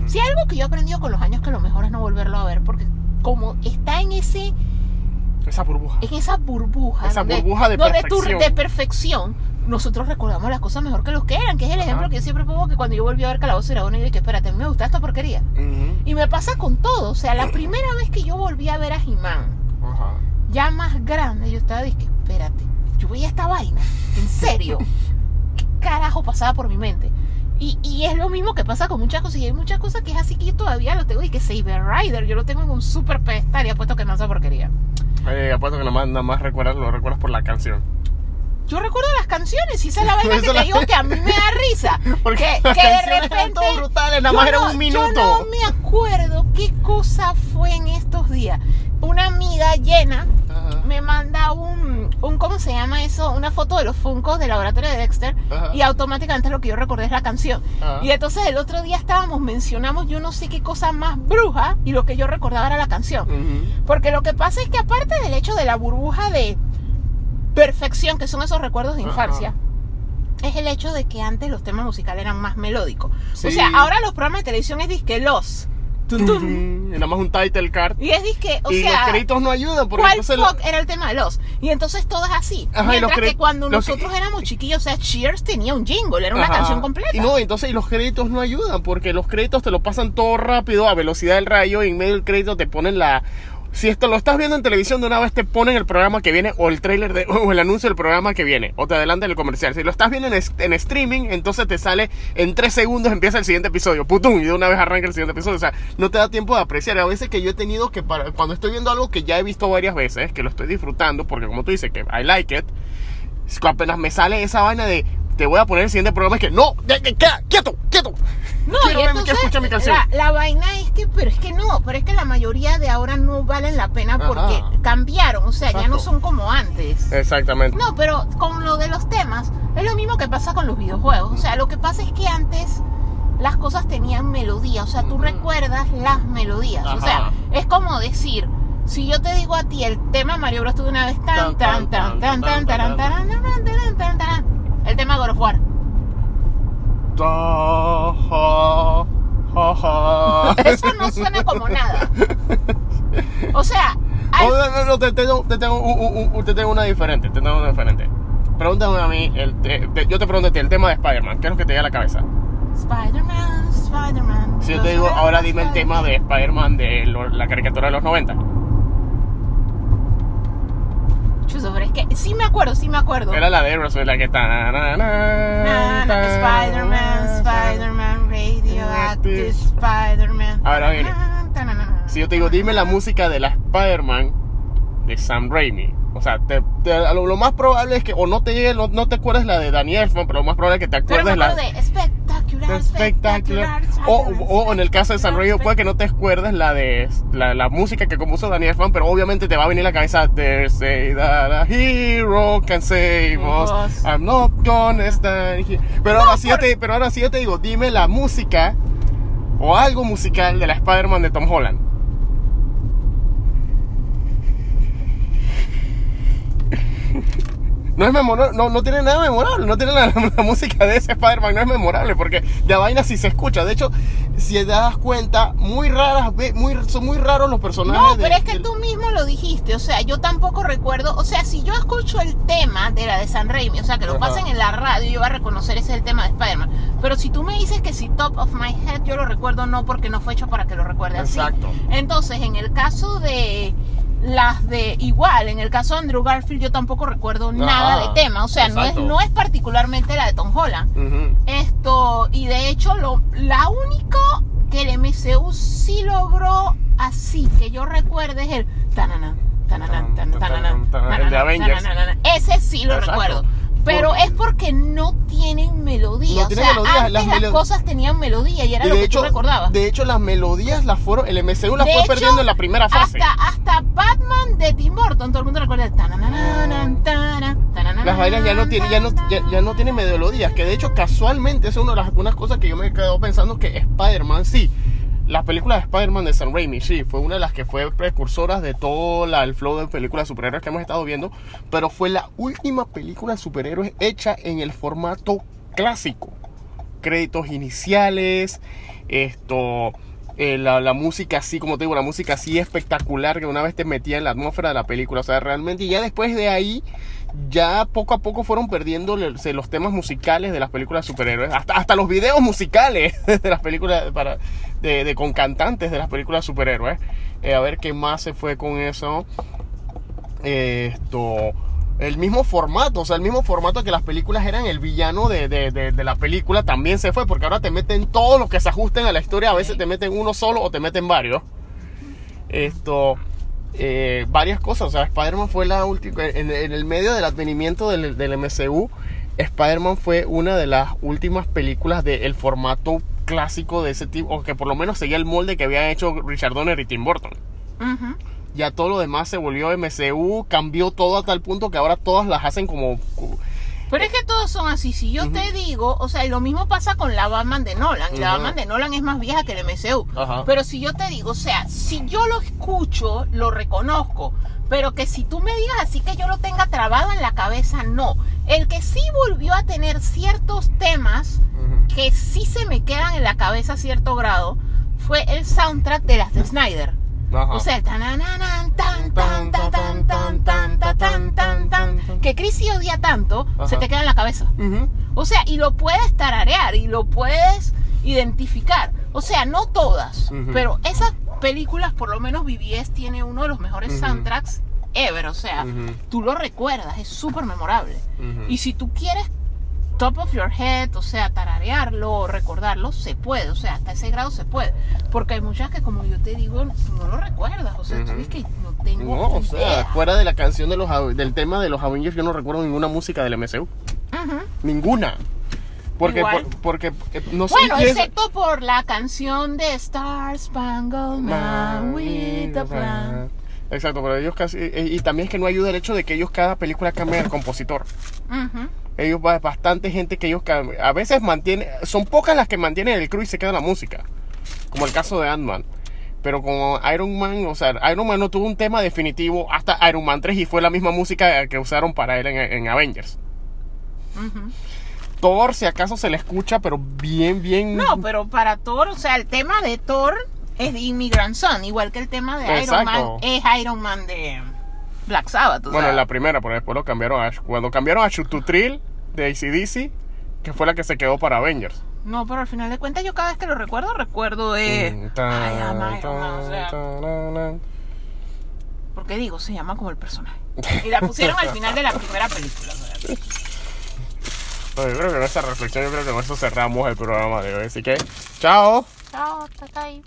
Si algo que yo he aprendido con los años que lo mejor es no volverlo a ver, porque como está en ese Esa burbuja. en esa burbuja, Esa donde, burbuja de donde perfección. de perfección, nosotros recordamos las cosas mejor que los que eran, que es el Ajá. ejemplo que yo siempre pongo que cuando yo volví a ver Calabozo y Dragón, yo dije, espérate, a mí me gusta esta porquería. Y me pasa con todo, o sea, la (clears throat) primera vez que yo volví a ver a Ajá. ya más grande, yo estaba, dije, espérate, yo veía esta vaina, en serio, (laughs) ¿qué carajo pasaba por mi mente? Y, y es lo mismo que pasa con muchas cosas, y hay muchas cosas que es así que yo todavía lo tengo, y que Saber Rider, yo lo tengo en un super pedestal y apuesto que no esa porquería. Eh, apuesto que nada más, nada más recuerdas, lo recuerdas por la canción. Yo recuerdo las canciones y esa es la vaina que te digo que a mí me da risa. (laughs) Porque que, las que de repente. brutales, nada más Yo era no- un minuto. Yo no me acuerdo qué cosa fue en estos días. Una amiga llena Ajá. me manda un, un ¿cómo se llama eso? Una foto de los Funcos del laboratorio de Dexter Ajá. y automáticamente lo que yo recordé es la canción. Ajá. Y entonces el otro día estábamos, mencionamos yo no sé qué cosa más bruja y lo que yo recordaba era la canción. Porque lo que pasa es que aparte del hecho de la burbuja de perfección, que son esos recuerdos de infancia, es el hecho de que antes los temas musicales eran más melódicos. Sí. O sea, ahora los programas de televisión es disque los. Y nada más un title card. y es disque, o y sea, los créditos no ayudan porque ¿cuál entonces lo- fuck era el tema de los? Y entonces todo es así. Ajá, Mientras que cuando nosotros éramos chiquillos, o sea, Cheers tenía un jingle, era una Ajá. canción completa. Y no, entonces y los créditos no ayudan porque los créditos te lo pasan todo rápido a velocidad del rayo y en medio del crédito te ponen la si esto lo estás viendo en televisión de una vez te ponen el programa que viene o el trailer (laughs) o el anuncio del programa que viene o te adelantan el comercial. Si lo estás viendo en, streaming, entonces te sale en tres segundos empieza el siguiente episodio, putum, y de una vez arranca el siguiente episodio. O sea, no te da tiempo de apreciar. A veces que yo he tenido que para, cuando estoy viendo algo que ya he visto varias veces, que lo estoy disfrutando, porque como tú dices que I like it, apenas me sale esa vaina de te voy a poner el siguiente programa es que no, ya, ya, ya, quieto, quieto. No, quiero y verme, entonces, quiero escuchar mi canción. La, la vaina es que, pero es que no, pero es que la mayoría de ahora no valen la pena Ajá. porque cambiaron, o sea, ya no son como antes. Exactamente. No, pero con lo de los temas, es lo mismo que pasa con los videojuegos. O sea, lo que pasa es que antes las cosas tenían melodía, o sea, tú recuerdas las melodías. O sea, es como decir, si yo te digo a ti el tema Mario Bros. tú de una vez tan tan tan tan tan tan tan tan tan tan tan el tema God of War. Da. Eso no suena como nada. O sea, hay- Oh, no, no, no, te tengo, te tengo, te tengo una diferente, te tengo una diferente. Pregúntame a mí, el te- te- yo te pregunto el tema de Spider-Man, ¿qué es lo que te llega a la cabeza? Spider-Man, Spider-Man. Si yo te digo, ahora dime el tema de Spider-Man de lo- la caricatura de los 90. Pero es que sí me acuerdo, sí me acuerdo. Era la de Aerosmith, la que está... Spider-Man, Spider-Man, Radioactive, Spider-Man. Ahora viene. Si yo te digo, dime la música de la Spider-Man de Sam Raimi. O sea, te- te- lo, lo más probable es que o no te llegue, no, no te acuerdes la de Elfman, pero lo más probable es que te Pero me acuerdes la de espectacular, espectacular. espectacular. O, o en el caso de San Río puede que no te acuerdes la de la, la música que compuso Danny Elfman, pero obviamente te va a venir a la cabeza There's a hero can save us. I'm not gonna stand here. Pero ahora sí yo te, pero ahora sí yo te digo, dime la música o algo musical de la Spider-Man de Tom Holland. (laughs) No es memorable, no, no tiene nada memorable, no tiene la, (laughs) la música de ese Spider-Man, no es memorable, porque de vaina sí se escucha. De hecho, si te das cuenta, muy raras, muy, son muy raros los personajes. No, de- pero es que tú mismo lo dijiste, o sea, yo tampoco recuerdo, o sea, si yo escucho el tema de la de San Raimi, o sea, que lo Ajá. pasen en la radio, yo voy a reconocer ese es el tema de Spider-Man. Pero si tú me dices que si top of my head, yo lo recuerdo no porque no fue hecho para que lo recuerde así. Exacto. Entonces, en el caso de las de igual, en el caso de Andrew Garfield, yo tampoco recuerdo nada de tema, o sea, no es, no es particularmente la de Tom Holland. Ujú. Esto, y de hecho, lo, la único que el MCU sí logró así, que yo recuerde, es el tanana, tanana, Tan, tan, tan, tanana, tan, tan, el de tanana, Avengers. tanana. Ese sí lo Exacto. recuerdo. Pero es porque no tienen melodía. No o tienen sea, melodía, antes las las, melo- cosas tenían melodía y era Y lo de que hecho, tú recordabas. de hecho, las melodías las fueron, el MCU las De fue hecho, perdiendo en la primera fase. Hasta, hasta Batman de Tim Burton, todo el mundo recuerda Las vainas ya no tienen, ya no, ya, ya no tienen melodías, que de hecho casualmente es una de las unas cosas que yo me he quedado pensando que Spider-Man sí. La película de Spider-Man de Sam Raimi, sí, fue una de las que fue precursoras de todo la- el flow de películas superhéroes que hemos estado viendo, pero fue la última película de superhéroes hecha en el formato clásico. Créditos iniciales, esto, eh, la, la música así, como te digo, la música así espectacular que una vez te metía en la atmósfera de la película, o sea, realmente, y ya después de ahí, ya poco a poco fueron perdiendo los temas musicales de las películas de superhéroes, hasta, hasta los videos musicales (laughs) de las películas para, de, de- con cantantes de las películas de superhéroes. Eh, a ver qué más se fue con eso. Eh, esto. El mismo formato, o sea, el mismo formato que las películas eran el villano de, de- de- de la película también se fue, porque ahora te meten todos los que se ajusten a la historia, a veces te meten uno solo o te meten varios. Esto. Eh, varias cosas. O sea, Spider-Man fue la última. En, en el medio del advenimiento del, del MCU, Spider-Man fue una de las últimas películas del formato clásico de ese tipo, o que por lo menos seguía el molde que habían hecho Richard Donner y Tim Burton. Ujú. Ya todo lo demás se volvió MCU, cambió todo a tal punto que ahora todas las hacen como. Pero es que todos son así. Si yo te digo, o sea, y lo mismo pasa con la Batman de Nolan. Y la. Batman de Nolan es más vieja que el MCU. Pero si yo te digo, o sea, si yo lo escucho, lo reconozco. Pero que si tú me digas así que yo lo tenga trabado en la cabeza, no. El que sí volvió a tener ciertos temas que sí se me quedan en la cabeza a cierto grado fue el soundtrack de las de Snyder. Ajá. O sea, tanananan, tan, tan, tan, tan, tan, tan, tan, tan, tan, tan, que Chris sí odia tanto, se Ajá. te queda en la cabeza. Ujú. O sea, y lo puedes tararear y lo puedes identificar. O sea, no todas, Ujú. pero esas películas, por lo menos BBS tiene uno de los mejores Ujú. soundtracks ever. O sea, tú lo recuerdas, es súper memorable. Y si tú quieres top of your head, o sea, tararearlo o recordarlo, se puede, o sea, hasta ese grado se puede. Porque hay muchas que, como yo te digo, tú no lo recuerdas, o sea, tú Ujú. dices que no tengo No, o sea, idea. fuera de la canción de los, del tema de los Avengers, yo no recuerdo ninguna música del MCU. Ujú. Ninguna. Porque, por- porque eh, no sé. Bueno, es- excepto por la canción de Star Spangled Man with a Plan. Exacto, pero ellos casi. eh, Y también es que no ayuda el hecho de que ellos cada película cambian el compositor. Ujú. Ellos, ba- bastante gente que ellos a veces mantienen. Son pocas las que mantienen el crew y se queda la música. Como el caso de Ant-Man. Pero como Iron Man, o sea, Iron Man no tuvo un tema definitivo hasta Iron Man 3 y fue la misma música que usaron para él en, en Avengers. Thor, si acaso se le escucha, pero bien, bien. No, pero para Thor, o sea, el tema de Thor es de Immigrant Son, igual que el tema de Iron Man es Iron Man de Black Sabbath. o Bueno, sea. en la primera, pero después lo cambiaron a. Cuando cambiaron a Chututril de ACDC, que fue la que se quedó para Avengers. No, pero al final de cuentas yo cada vez que lo recuerdo, recuerdo de... Porque digo, se llama como el personaje. Y la (laughs) pusieron al final de la primera película. yo creo que con esa reflexión, yo creo que con eso cerramos el programa de hoy. Así que, chao. Chao, hasta ahí.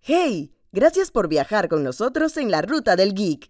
¡Hey! Gracias por viajar con nosotros en la Ruta del Geek.